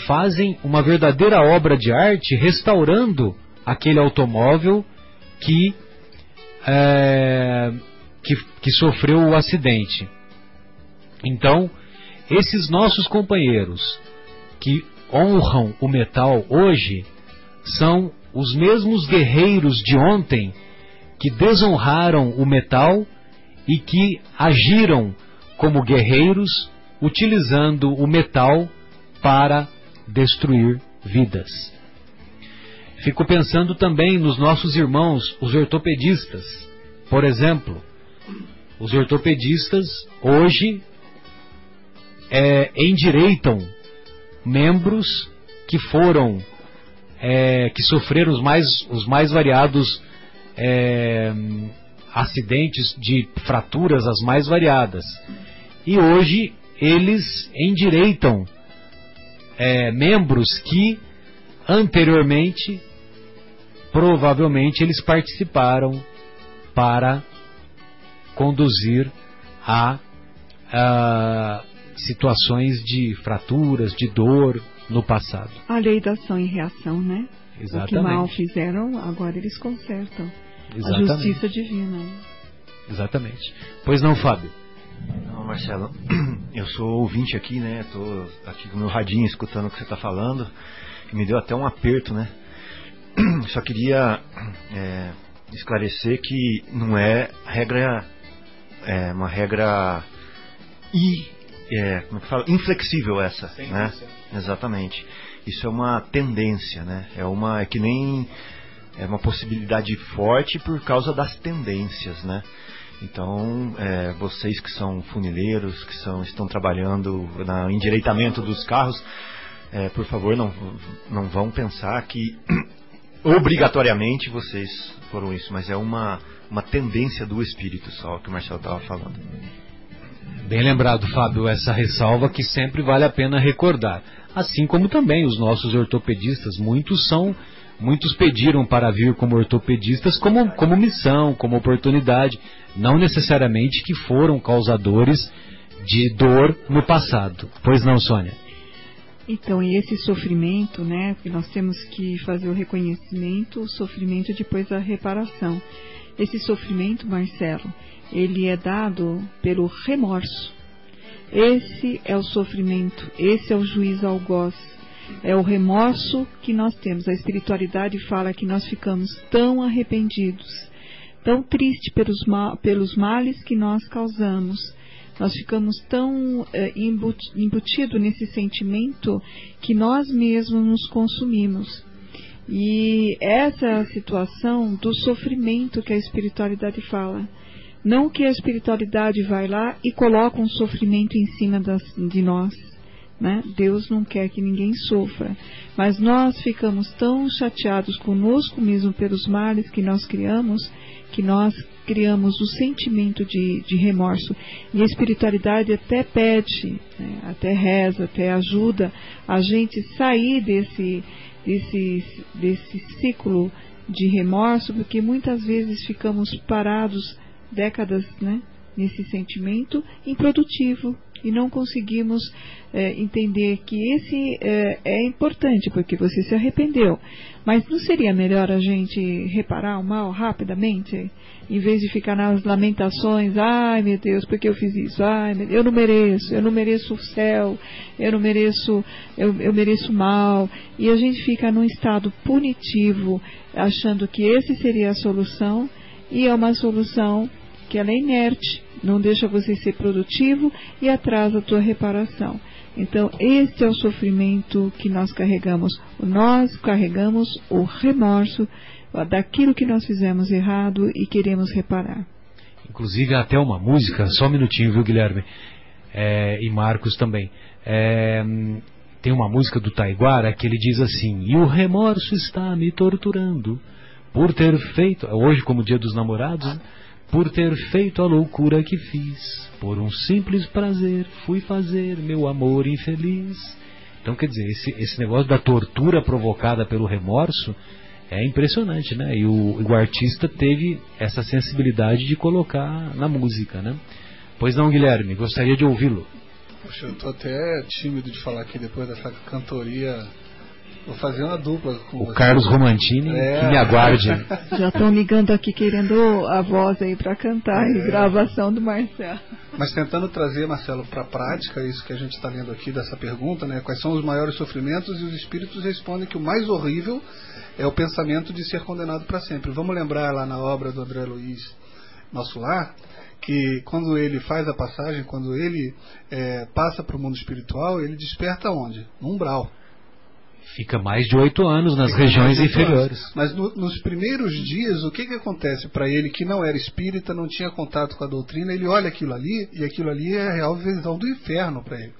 fazem uma verdadeira obra de arte restaurando aquele automóvel que, é, que, que sofreu o acidente. Então, esses nossos companheiros que honram o metal hoje são os mesmos guerreiros de ontem que desonraram o metal e que agiram como guerreiros utilizando o metal para destruir vidas. Fico pensando também nos nossos irmãos, os ortopedistas. Por exemplo, os ortopedistas hoje é, endireitam membros que foram é, que sofreram os mais, os mais variados é, acidentes de fraturas as mais variadas. E hoje eles endireitam é, membros que anteriormente provavelmente eles participaram para conduzir a, a situações de fraturas, de dor no passado. A lei da ação e reação, né? Exatamente. O que mal fizeram, agora eles consertam. Exatamente. A justiça divina. Exatamente. Pois não, Fábio? Não, Marcelo, eu sou ouvinte aqui, né? Tô aqui com meu radinho escutando o que você está falando. Me deu até um aperto, né? Só queria é, esclarecer que não é regra, é uma regra e é, como é que fala? inflexível essa, né? Exatamente. Isso é uma tendência, né? É uma é que nem é uma possibilidade forte por causa das tendências, né? Então, é, vocês que são funileiros, que são, estão trabalhando no endireitamento dos carros, é, por favor, não, não vão pensar que obrigatoriamente vocês foram isso, mas é uma, uma tendência do espírito só que o Marcelo estava falando. Bem lembrado, Fábio, essa ressalva que sempre vale a pena recordar. Assim como também os nossos ortopedistas, muitos são Muitos pediram para vir como ortopedistas como, como missão, como oportunidade, não necessariamente que foram causadores de dor no passado. Pois não, Sônia? Então, e esse sofrimento, né, que nós temos que fazer o reconhecimento, o sofrimento depois da reparação. Esse sofrimento, Marcelo, ele é dado pelo remorso. Esse é o sofrimento, esse é o juízo algoz é o remorso que nós temos. A espiritualidade fala que nós ficamos tão arrependidos, tão tristes pelos, mal, pelos males que nós causamos. Nós ficamos tão é, embutidos nesse sentimento que nós mesmos nos consumimos. E essa situação do sofrimento que a espiritualidade fala. Não que a espiritualidade vai lá e coloca um sofrimento em cima das, de nós né? Deus não quer que ninguém sofra. Mas nós ficamos tão chateados conosco mesmo pelos males que nós criamos, que nós criamos o sentimento de, de remorso. E a espiritualidade até pede, né? até reza, até ajuda a gente sair desse, desse, desse ciclo de remorso, porque muitas vezes ficamos parados décadas né, nesse sentimento improdutivo, e não conseguimos é, entender que esse é, é, importante porque você se arrependeu. Mas não seria melhor a gente reparar o mal rapidamente, em vez de ficar nas lamentações, ai meu Deus, por que eu fiz isso? Ai, eu não mereço, eu não mereço o céu, eu não mereço, eu, eu mereço mal. E a gente fica num estado punitivo, achando que esse seria a solução, e é uma solução que ela é inerte, não deixa você ser produtivo e atrasa a tua reparação. Então, este é o sofrimento que nós carregamos. Nós carregamos o remorso daquilo que nós fizemos errado e queremos reparar. Inclusive, até uma música, só um minutinho, viu, Guilherme? É, e Marcos também. É, tem uma música do Taiguara que ele diz assim: E o remorso está me torturando por ter feito. Hoje, como Dia dos Namorados, né? Por ter feito a loucura que fiz, por um simples prazer fui fazer meu amor infeliz. Então, quer dizer, esse, esse negócio da tortura provocada pelo remorso é impressionante, né? E o, o artista teve essa sensibilidade de colocar na música, né? Pois não, Guilherme, gostaria de ouvi-lo. Poxa, eu tô até tímido de falar aqui depois dessa cantoria Vou fazer uma dupla com o você. Carlos Romantini, é. que me aguarde. Já estão ligando aqui querendo a voz aí para cantar é. e gravação do Marcelo. Mas tentando trazer, Marcelo, para a prática, isso que a gente está lendo aqui dessa pergunta, né? Quais são os maiores sofrimentos? E os espíritos respondem que o mais horrível é o pensamento de ser condenado para sempre. Vamos lembrar lá na obra do André Luiz, Nosso Lar, que quando ele faz a passagem, quando ele é, passa para o mundo espiritual, ele desperta onde? No umbral. Fica mais de oito anos nas Fica regiões inferiores. Anos. Mas no, nos primeiros dias, o que, que acontece para ele que não era espírita, não tinha contato com a doutrina? Ele olha aquilo ali e aquilo ali é a real visão do inferno para ele.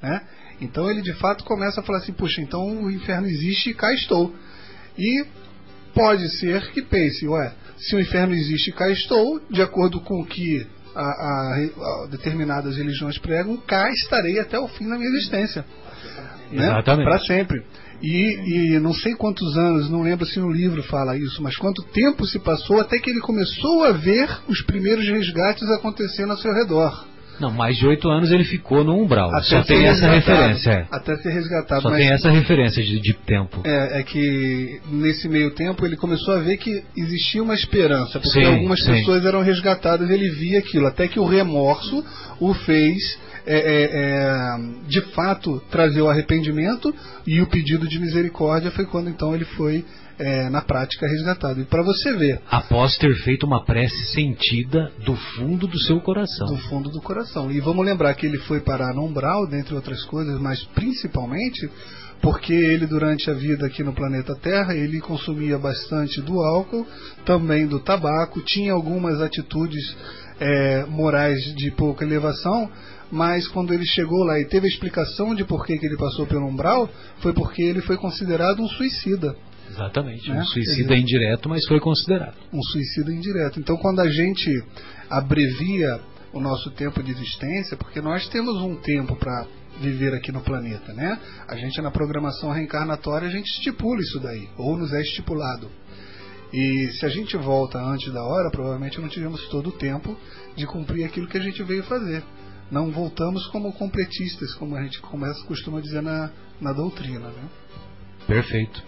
Né? Então ele de fato começa a falar assim: puxa, então o inferno existe e cá estou. E pode ser que pense: ué, se o inferno existe, cá estou, de acordo com o que a, a, a determinadas religiões pregam, cá estarei até o fim da minha existência. Né? Exatamente. Para sempre. E, e, não sei quantos anos, não lembro se no livro fala isso, mas quanto tempo se passou até que ele começou a ver os primeiros resgates acontecendo ao seu redor. Não, mais de oito anos ele ficou no umbral. Até Só tem essa referência. É. Até ser resgatado. Só tem essa referência de, de, tempo. É, é que nesse meio tempo ele começou a ver que existia uma esperança, porque sim, algumas sim. pessoas eram resgatadas, ele via aquilo, até que o remorso o fez é, é, é, de fato trazer o arrependimento e o pedido de misericórdia foi quando então ele foi é, na prática resgatado. E para você ver. Após ter feito uma prece sentida do fundo do seu coração. Do fundo do coração. E vamos lembrar que ele foi parar no umbral, dentre outras coisas, mas principalmente porque ele durante a vida aqui no planeta Terra ele consumia bastante do álcool, também do tabaco, tinha algumas atitudes é, morais de pouca elevação, mas quando ele chegou lá e teve a explicação de por que, que ele passou pelo umbral, foi porque ele foi considerado um suicida. Exatamente, né? um suicida dizer, indireto, mas foi considerado. Um suicida indireto. Então, quando a gente abrevia o nosso tempo de existência, porque nós temos um tempo para viver aqui no planeta, né? A gente na programação reencarnatória a gente estipula isso daí, ou nos é estipulado. E se a gente volta antes da hora, provavelmente não tivemos todo o tempo de cumprir aquilo que a gente veio fazer. Não voltamos como completistas, como a gente começa costuma dizer na, na doutrina, né? Perfeito.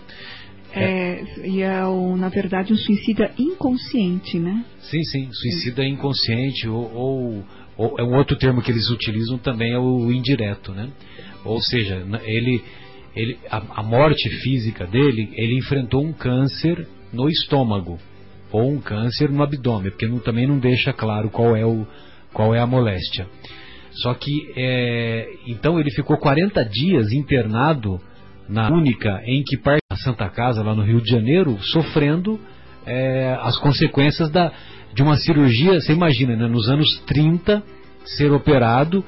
É, e é, o, na verdade, um suicida inconsciente, né? Sim, sim, suicida inconsciente ou, ou, ou, é um outro termo que eles utilizam também é o indireto, né? Ou seja, ele, ele, a, a morte física dele, ele enfrentou um câncer no estômago ou um câncer no abdômen, porque não, também não deixa claro qual é, o, qual é a moléstia. Só que, é, então ele ficou 40 dias internado na única em que parte da Santa Casa, lá no Rio de Janeiro, sofrendo é, as consequências da, de uma cirurgia, você imagina, né, nos anos 30, ser operado,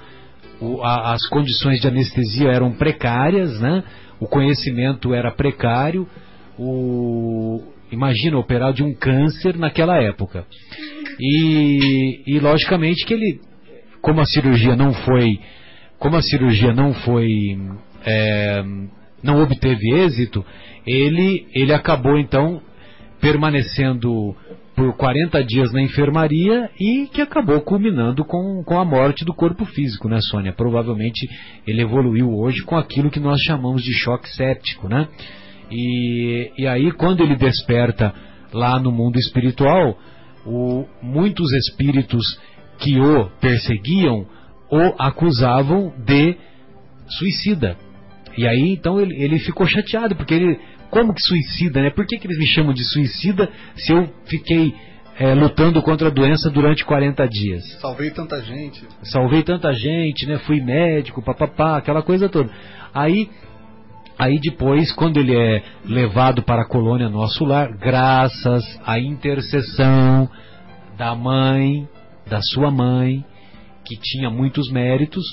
o, a, as condições de anestesia eram precárias, né, o conhecimento era precário, o, imagina operar de um câncer naquela época. E, e logicamente que ele, como a cirurgia não foi, como a cirurgia não foi é, não obteve êxito, ele, ele acabou então permanecendo por 40 dias na enfermaria e que acabou culminando com, com a morte do corpo físico, né, Sônia? Provavelmente ele evoluiu hoje com aquilo que nós chamamos de choque séptico, né? E, e aí, quando ele desperta lá no mundo espiritual, o, muitos espíritos que o perseguiam o acusavam de suicida. E aí então ele, ele ficou chateado, porque ele. Como que suicida, né? Por que, que eles me chamam de suicida se eu fiquei é, lutando contra a doença durante 40 dias? Salvei tanta gente. Salvei tanta gente, né? Fui médico, papapá, aquela coisa toda. Aí Aí depois, quando ele é levado para a colônia Nosso Lar, graças à intercessão da mãe, da sua mãe, que tinha muitos méritos,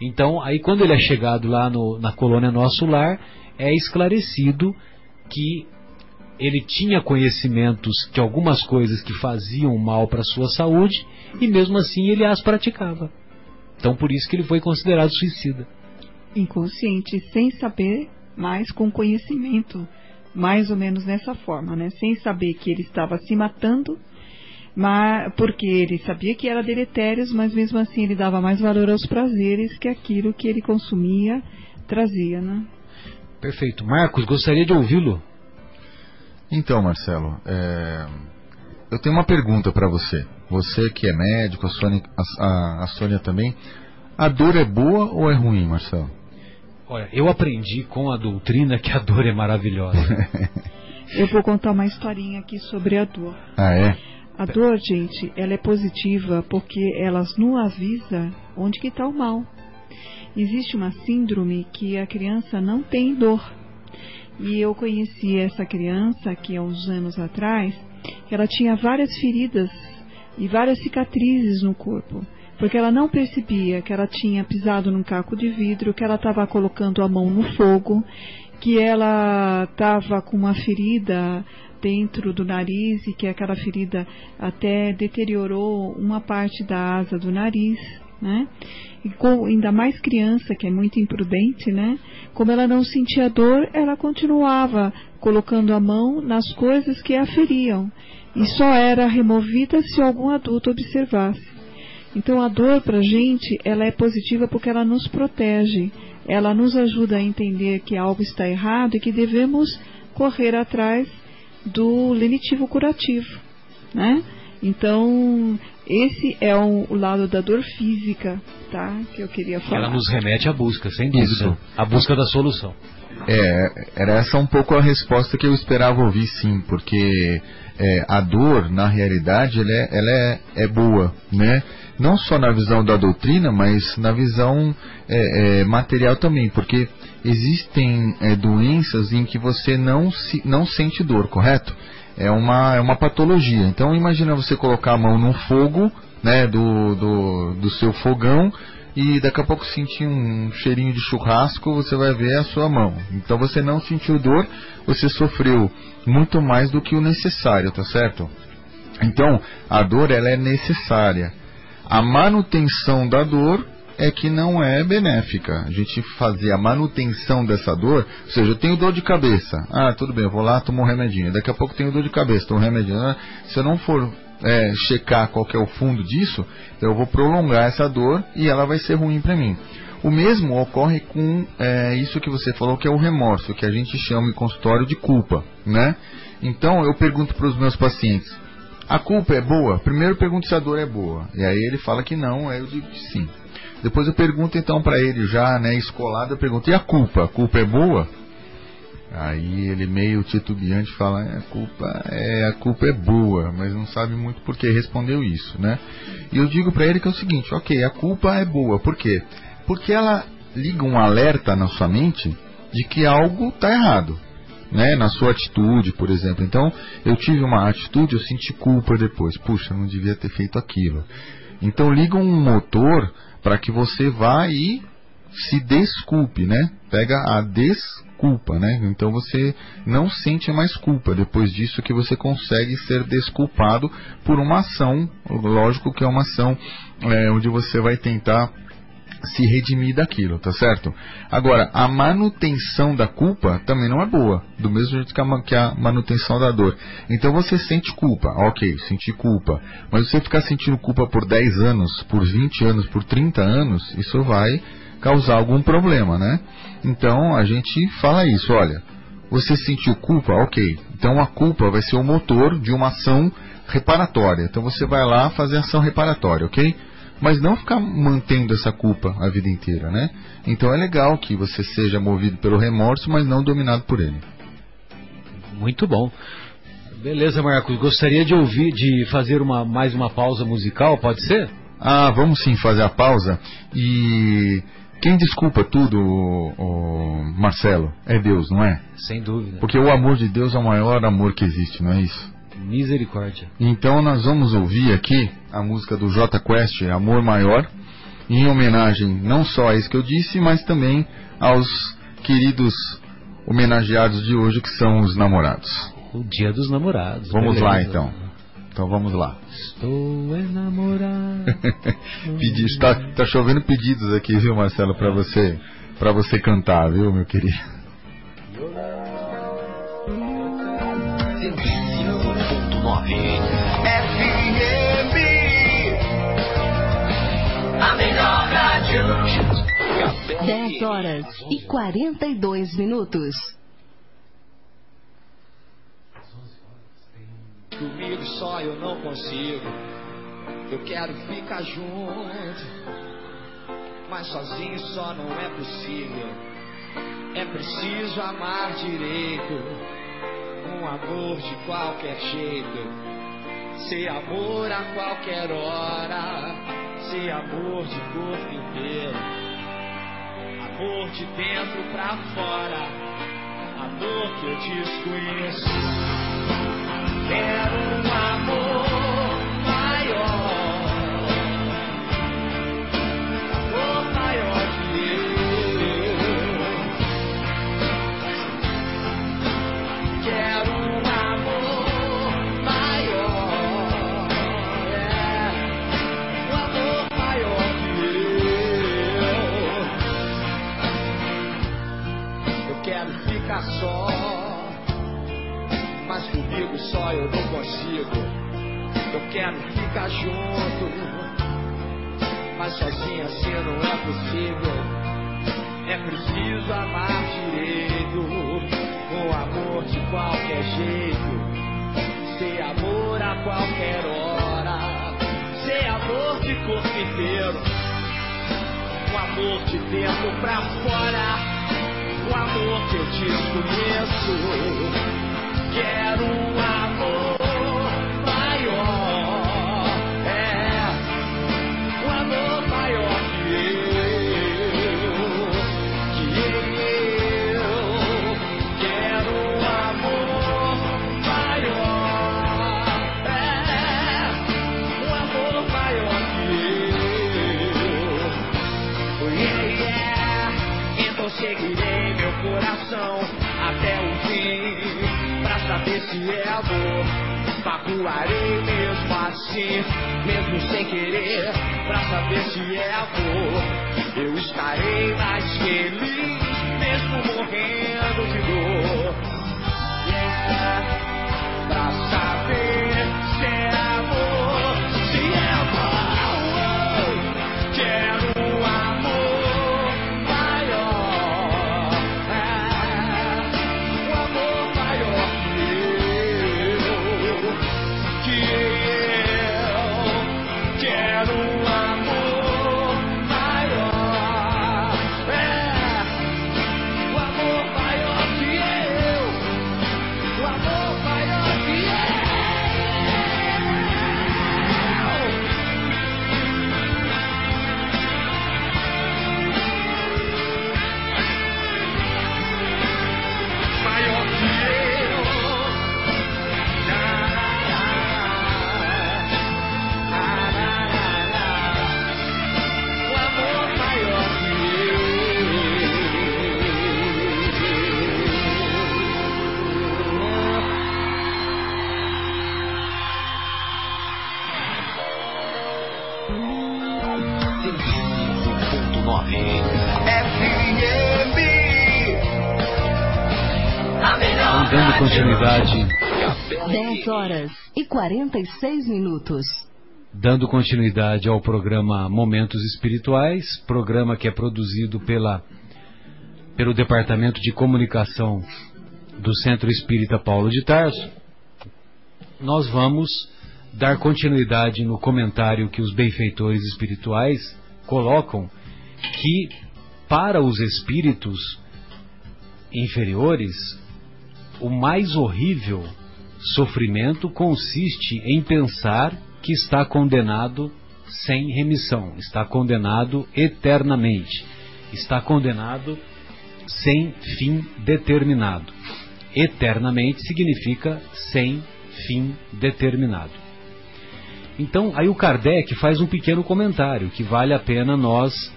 então, aí quando ele é chegado lá no, na colônia Nosso Lar, é esclarecido que ele tinha conhecimentos de algumas coisas que faziam mal para sua saúde e mesmo assim ele as praticava. Então, por isso que ele foi considerado suicida. Inconsciente, sem saber, mas com conhecimento, mais ou menos nessa forma, né? Sem saber que ele estava se matando mas porque ele sabia que era deletérios, mas mesmo assim ele dava mais valor aos prazeres que aquilo que ele consumia trazia, né? Perfeito. Marcos, gostaria de ouvi-lo. Então, Marcelo, é... eu tenho uma pergunta para você. Você que é médico, a Sônia, a, a Sônia também. A dor é boa ou é ruim, Marcelo? Olha, eu aprendi com a doutrina que a dor é maravilhosa. eu vou contar uma historinha aqui sobre a dor. Ah, é? A dor, gente, ela é positiva porque ela nos avisa onde que está o mal. Existe uma síndrome que a criança não tem dor. E eu conheci essa criança que há uns anos atrás, ela tinha várias feridas e várias cicatrizes no corpo, porque ela não percebia que ela tinha pisado num caco de vidro, que ela estava colocando a mão no fogo, que ela estava com uma ferida dentro do nariz e que aquela ferida até deteriorou uma parte da asa do nariz, né? E com, ainda mais criança, que é muito imprudente, né? Como ela não sentia dor, ela continuava colocando a mão nas coisas que a feriam e só era removida se algum adulto observasse. Então a dor para a gente ela é positiva porque ela nos protege, ela nos ajuda a entender que algo está errado e que devemos correr atrás do lenitivo curativo, né? Então esse é o, o, lado da dor física, tá? Que eu queria falar. Ela nos remete à busca, sem dúvida, Isso. à busca da solução. É, era essa um pouco a resposta que eu esperava ouvir, sim, porque é, a dor, na realidade, ela, é, ela é, é, boa, né? Não só na visão da doutrina, mas na visão é, é material também, porque existem é, doenças em que você não, se, não sente dor, correto? É uma, é uma patologia. Então imagina você colocar a mão no fogo, né, do, do, do seu fogão e daqui a pouco sentir um cheirinho de churrasco, você vai ver a sua mão. Então você não sentiu dor, você sofreu muito mais do que o necessário, tá certo? Então, a dor ela é necessária. A manutenção da dor é que não é benéfica. A gente fazer a manutenção dessa dor, ou seja, eu tenho dor de cabeça. Ah, tudo bem, eu vou lá, tomo um remedinho. Daqui a pouco tenho dor de cabeça, tomo um remedinho. Ah, se eu não for é, checar qual é o fundo disso, eu vou prolongar essa dor e ela vai ser ruim para mim. O mesmo ocorre com é, isso que você falou, que é o remorso, que a gente chama em consultório de culpa, né? Então eu pergunto para os meus pacientes: a culpa é boa? Primeiro pergunto se a dor é boa, e aí ele fala que não, aí eu digo que sim. Depois eu pergunto então para ele já, né, escolado, eu pergunto: e a culpa? A culpa é boa? Aí ele meio titubeante fala, é, a culpa é a culpa é boa, mas não sabe muito por que respondeu isso, né? E eu digo para ele que é o seguinte, ok, a culpa é boa, por quê? Porque ela liga um alerta na sua mente de que algo está errado, né? Na sua atitude, por exemplo. Então, eu tive uma atitude, eu senti culpa depois, puxa, não devia ter feito aquilo. Então liga um motor para que você vá e se desculpe, né? Pega a desculpa, né? Então você não sente mais culpa depois disso que você consegue ser desculpado por uma ação, lógico que é uma ação é, onde você vai tentar se redimir daquilo, tá certo? Agora, a manutenção da culpa também não é boa, do mesmo jeito que a, manutenção da dor. Então você sente culpa, ok, senti culpa, mas você ficar sentindo culpa por 10 anos, por 20 anos, por 30 anos, isso vai causar algum problema, né? Então a gente fala isso, olha, você sentiu culpa, ok. Então a culpa vai ser o motor de uma ação reparatória. Então você vai lá fazer ação reparatória, ok? Mas não ficar mantendo essa culpa a vida inteira, né? Então é legal que você seja movido pelo remorso, mas não dominado por ele. Muito bom. Beleza, Marcos. Gostaria de ouvir, de fazer uma, mais uma pausa musical, pode ser? Ah, vamos sim fazer a pausa. E quem desculpa tudo, o, o Marcelo, é Deus, não é? Sem dúvida. Porque o amor de Deus é o maior amor que existe, não é isso? Misericórdia. Então nós vamos ouvir aqui a música do J Quest, Amor Maior, em homenagem não só a isso que eu disse, mas também aos queridos homenageados de hoje, que são os namorados. O dia dos namorados. Vamos beleza. lá então. Então vamos lá. Estou enamorado. Pedi, está, tá chovendo pedidos aqui, viu, Marcelo, para você, para você cantar, viu, meu querido? 10 horas e 42 minutos. Comigo só eu não consigo. Eu quero ficar junto. Mas sozinho só não é possível. É preciso amar direito. Um amor de qualquer jeito. ser amor a qualquer hora, ser amor de corpo inteiro, amor de dentro pra fora, amor que eu desconheço. Quero um amor Só eu não consigo. Eu quero ficar junto. Mas sozinho assim não é possível. É preciso amar direito. Um amor de qualquer jeito. Ser amor a qualquer hora. Ser amor de corpo inteiro. Um amor de dentro pra fora. Um amor que eu desconheço. Quero um 46 minutos. dando continuidade ao programa Momentos Espirituais, programa que é produzido pela pelo Departamento de Comunicação do Centro Espírita Paulo de Tarso. Nós vamos dar continuidade no comentário que os benfeitores espirituais colocam que para os espíritos inferiores o mais horrível sofrimento consiste em pensar que está condenado sem remissão, está condenado eternamente, está condenado sem fim determinado. Eternamente significa sem fim determinado. Então, aí o Kardec faz um pequeno comentário que vale a pena nós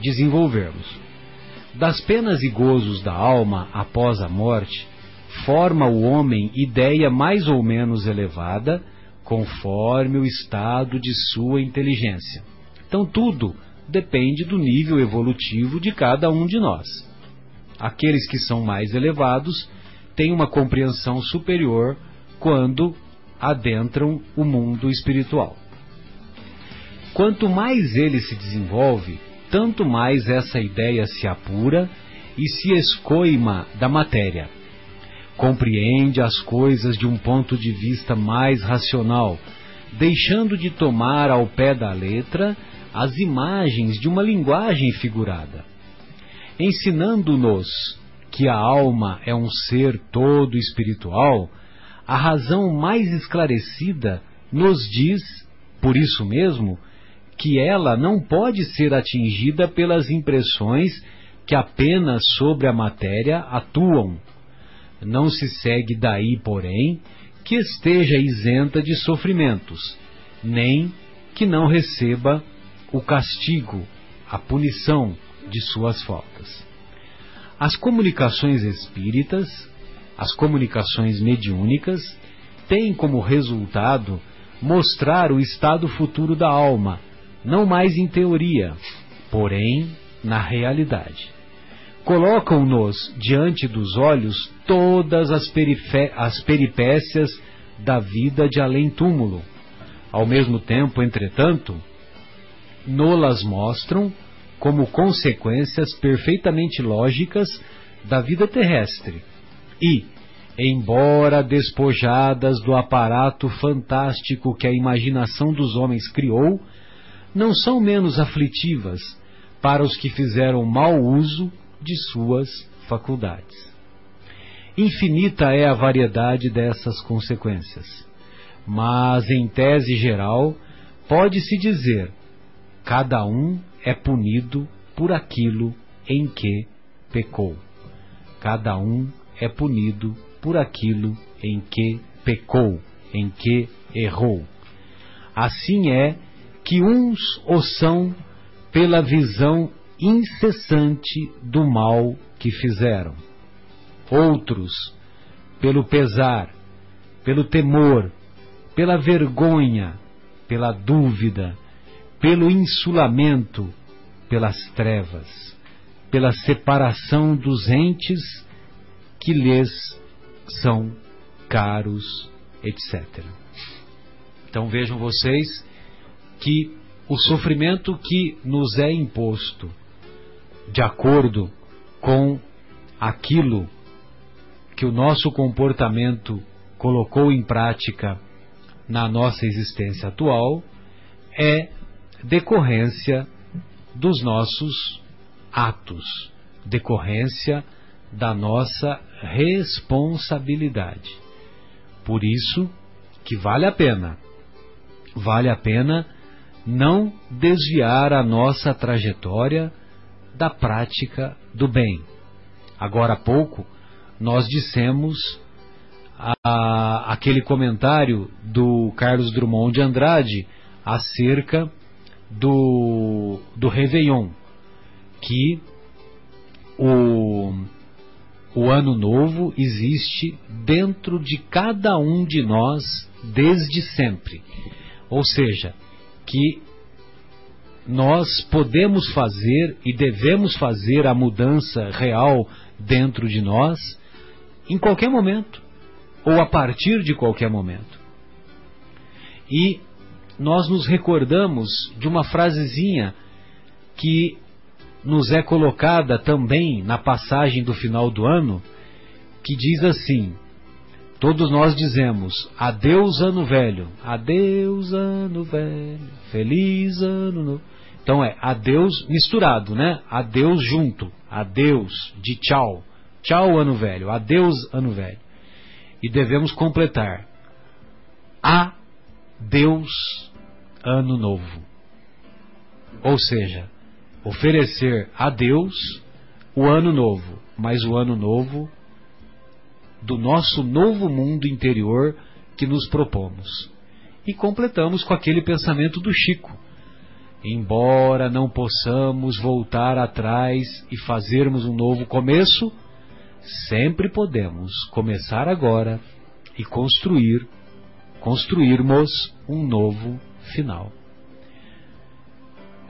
desenvolvermos. Das penas e gozos da alma após a morte, forma o homem ideia mais ou menos elevada, conforme o estado de sua inteligência. Então, tudo depende do nível evolutivo de cada um de nós. Aqueles que são mais elevados têm uma compreensão superior quando adentram o mundo espiritual. Quanto mais ele se desenvolve, tanto mais essa ideia se apura e se escoima da matéria. Compreende as coisas de um ponto de vista mais racional, deixando de tomar ao pé da letra as imagens de uma linguagem figurada. Ensinando-nos que a alma é um ser todo espiritual, a razão mais esclarecida nos diz, por isso mesmo, que ela não pode ser atingida pelas impressões que apenas sobre a matéria atuam. Não se segue daí, porém, que esteja isenta de sofrimentos, nem que não receba o castigo, a punição de suas faltas. As comunicações espíritas, as comunicações mediúnicas, têm como resultado mostrar o estado futuro da alma, não mais em teoria, porém na realidade. Colocam-nos diante dos olhos todas as, as peripécias da vida de além-túmulo. Ao mesmo tempo, entretanto, nolas mostram como consequências perfeitamente lógicas da vida terrestre e, embora despojadas do aparato fantástico que a imaginação dos homens criou, não são menos aflitivas para os que fizeram mau uso de suas faculdades. Infinita é a variedade dessas consequências, mas em tese geral pode-se dizer: cada um é punido por aquilo em que pecou. Cada um é punido por aquilo em que pecou, em que errou. Assim é que uns o são pela visão incessante do mal que fizeram, outros pelo pesar, pelo temor, pela vergonha, pela dúvida, pelo insulamento, pelas trevas, pela separação dos entes que lhes são caros, etc. Então vejam vocês que o sofrimento que nos é imposto de acordo com aquilo que o nosso comportamento colocou em prática na nossa existência atual é decorrência dos nossos atos, decorrência da nossa responsabilidade. Por isso que vale a pena, vale a pena não desviar a nossa trajetória da prática do bem. Agora há pouco nós dissemos a, aquele comentário do Carlos Drummond de Andrade acerca do, do Réveillon, que o, o Ano Novo existe dentro de cada um de nós desde sempre. Ou seja, que nós podemos fazer e devemos fazer a mudança real dentro de nós em qualquer momento, ou a partir de qualquer momento. E nós nos recordamos de uma frasezinha que nos é colocada também na passagem do final do ano, que diz assim: Todos nós dizemos adeus ano velho, adeus ano velho, feliz ano novo. Então é adeus misturado, né? Adeus junto, adeus de tchau, tchau ano velho, adeus ano velho. E devemos completar adeus ano novo. Ou seja, oferecer a Deus o ano novo, mas o ano novo do nosso novo mundo interior que nos propomos. E completamos com aquele pensamento do Chico. Embora não possamos voltar atrás e fazermos um novo começo, sempre podemos começar agora e construir, construirmos um novo final.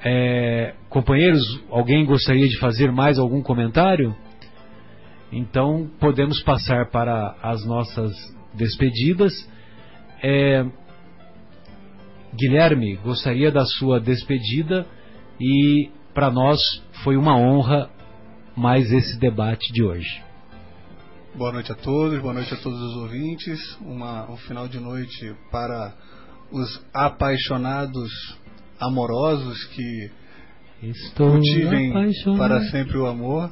É, companheiros, alguém gostaria de fazer mais algum comentário? Então podemos passar para as nossas despedidas. É, Guilherme, gostaria da sua despedida e para nós foi uma honra mais esse debate de hoje. Boa noite a todos, boa noite a todos os ouvintes. Uma, um final de noite para os apaixonados amorosos que Estou cultivem apaixonado. para sempre o amor.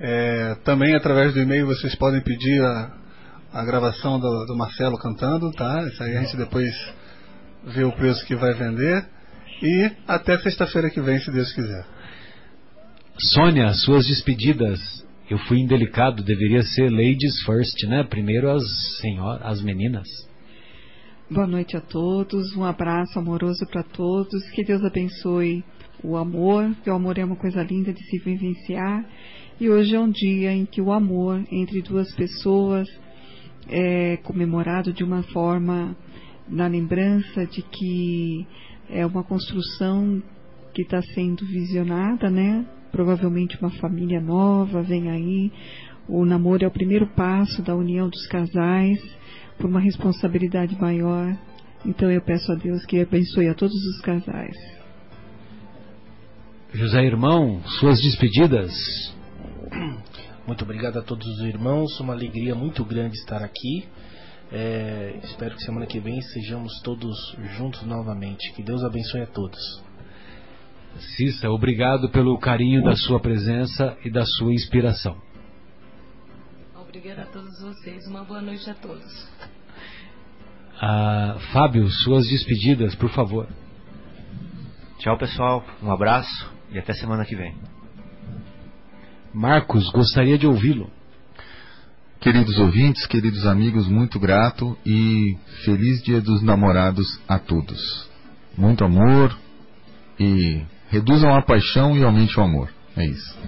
É, também através do e-mail vocês podem pedir a, a gravação do, do Marcelo cantando, tá? Isso aí a gente depois vê o preço que vai vender. E até sexta-feira que vem, se Deus quiser. Sônia, suas despedidas. Eu fui indelicado, deveria ser ladies first, né? Primeiro as senhoras, as meninas. Boa noite a todos, um abraço amoroso para todos, que Deus abençoe o amor, que o amor é uma coisa linda de se vivenciar. E hoje é um dia em que o amor entre duas pessoas é comemorado de uma forma na lembrança de que é uma construção que está sendo visionada, né? Provavelmente uma família nova vem aí. O namoro é o primeiro passo da união dos casais por uma responsabilidade maior. Então eu peço a Deus que abençoe a todos os casais. José Irmão, suas despedidas. Muito obrigado a todos os irmãos, uma alegria muito grande estar aqui. É, espero que semana que vem sejamos todos juntos novamente. Que Deus abençoe a todos. Cissa, obrigado pelo carinho da sua presença e da sua inspiração. Obrigada a todos vocês. Uma boa noite a todos. Ah, Fábio, suas despedidas, por favor. Tchau, pessoal. Um abraço e até semana que vem. Marcos, gostaria de ouvi-lo. Queridos ouvintes, queridos amigos, muito grato e feliz Dia dos Namorados a todos. Muito amor e reduzam a paixão e aumente o amor. É isso.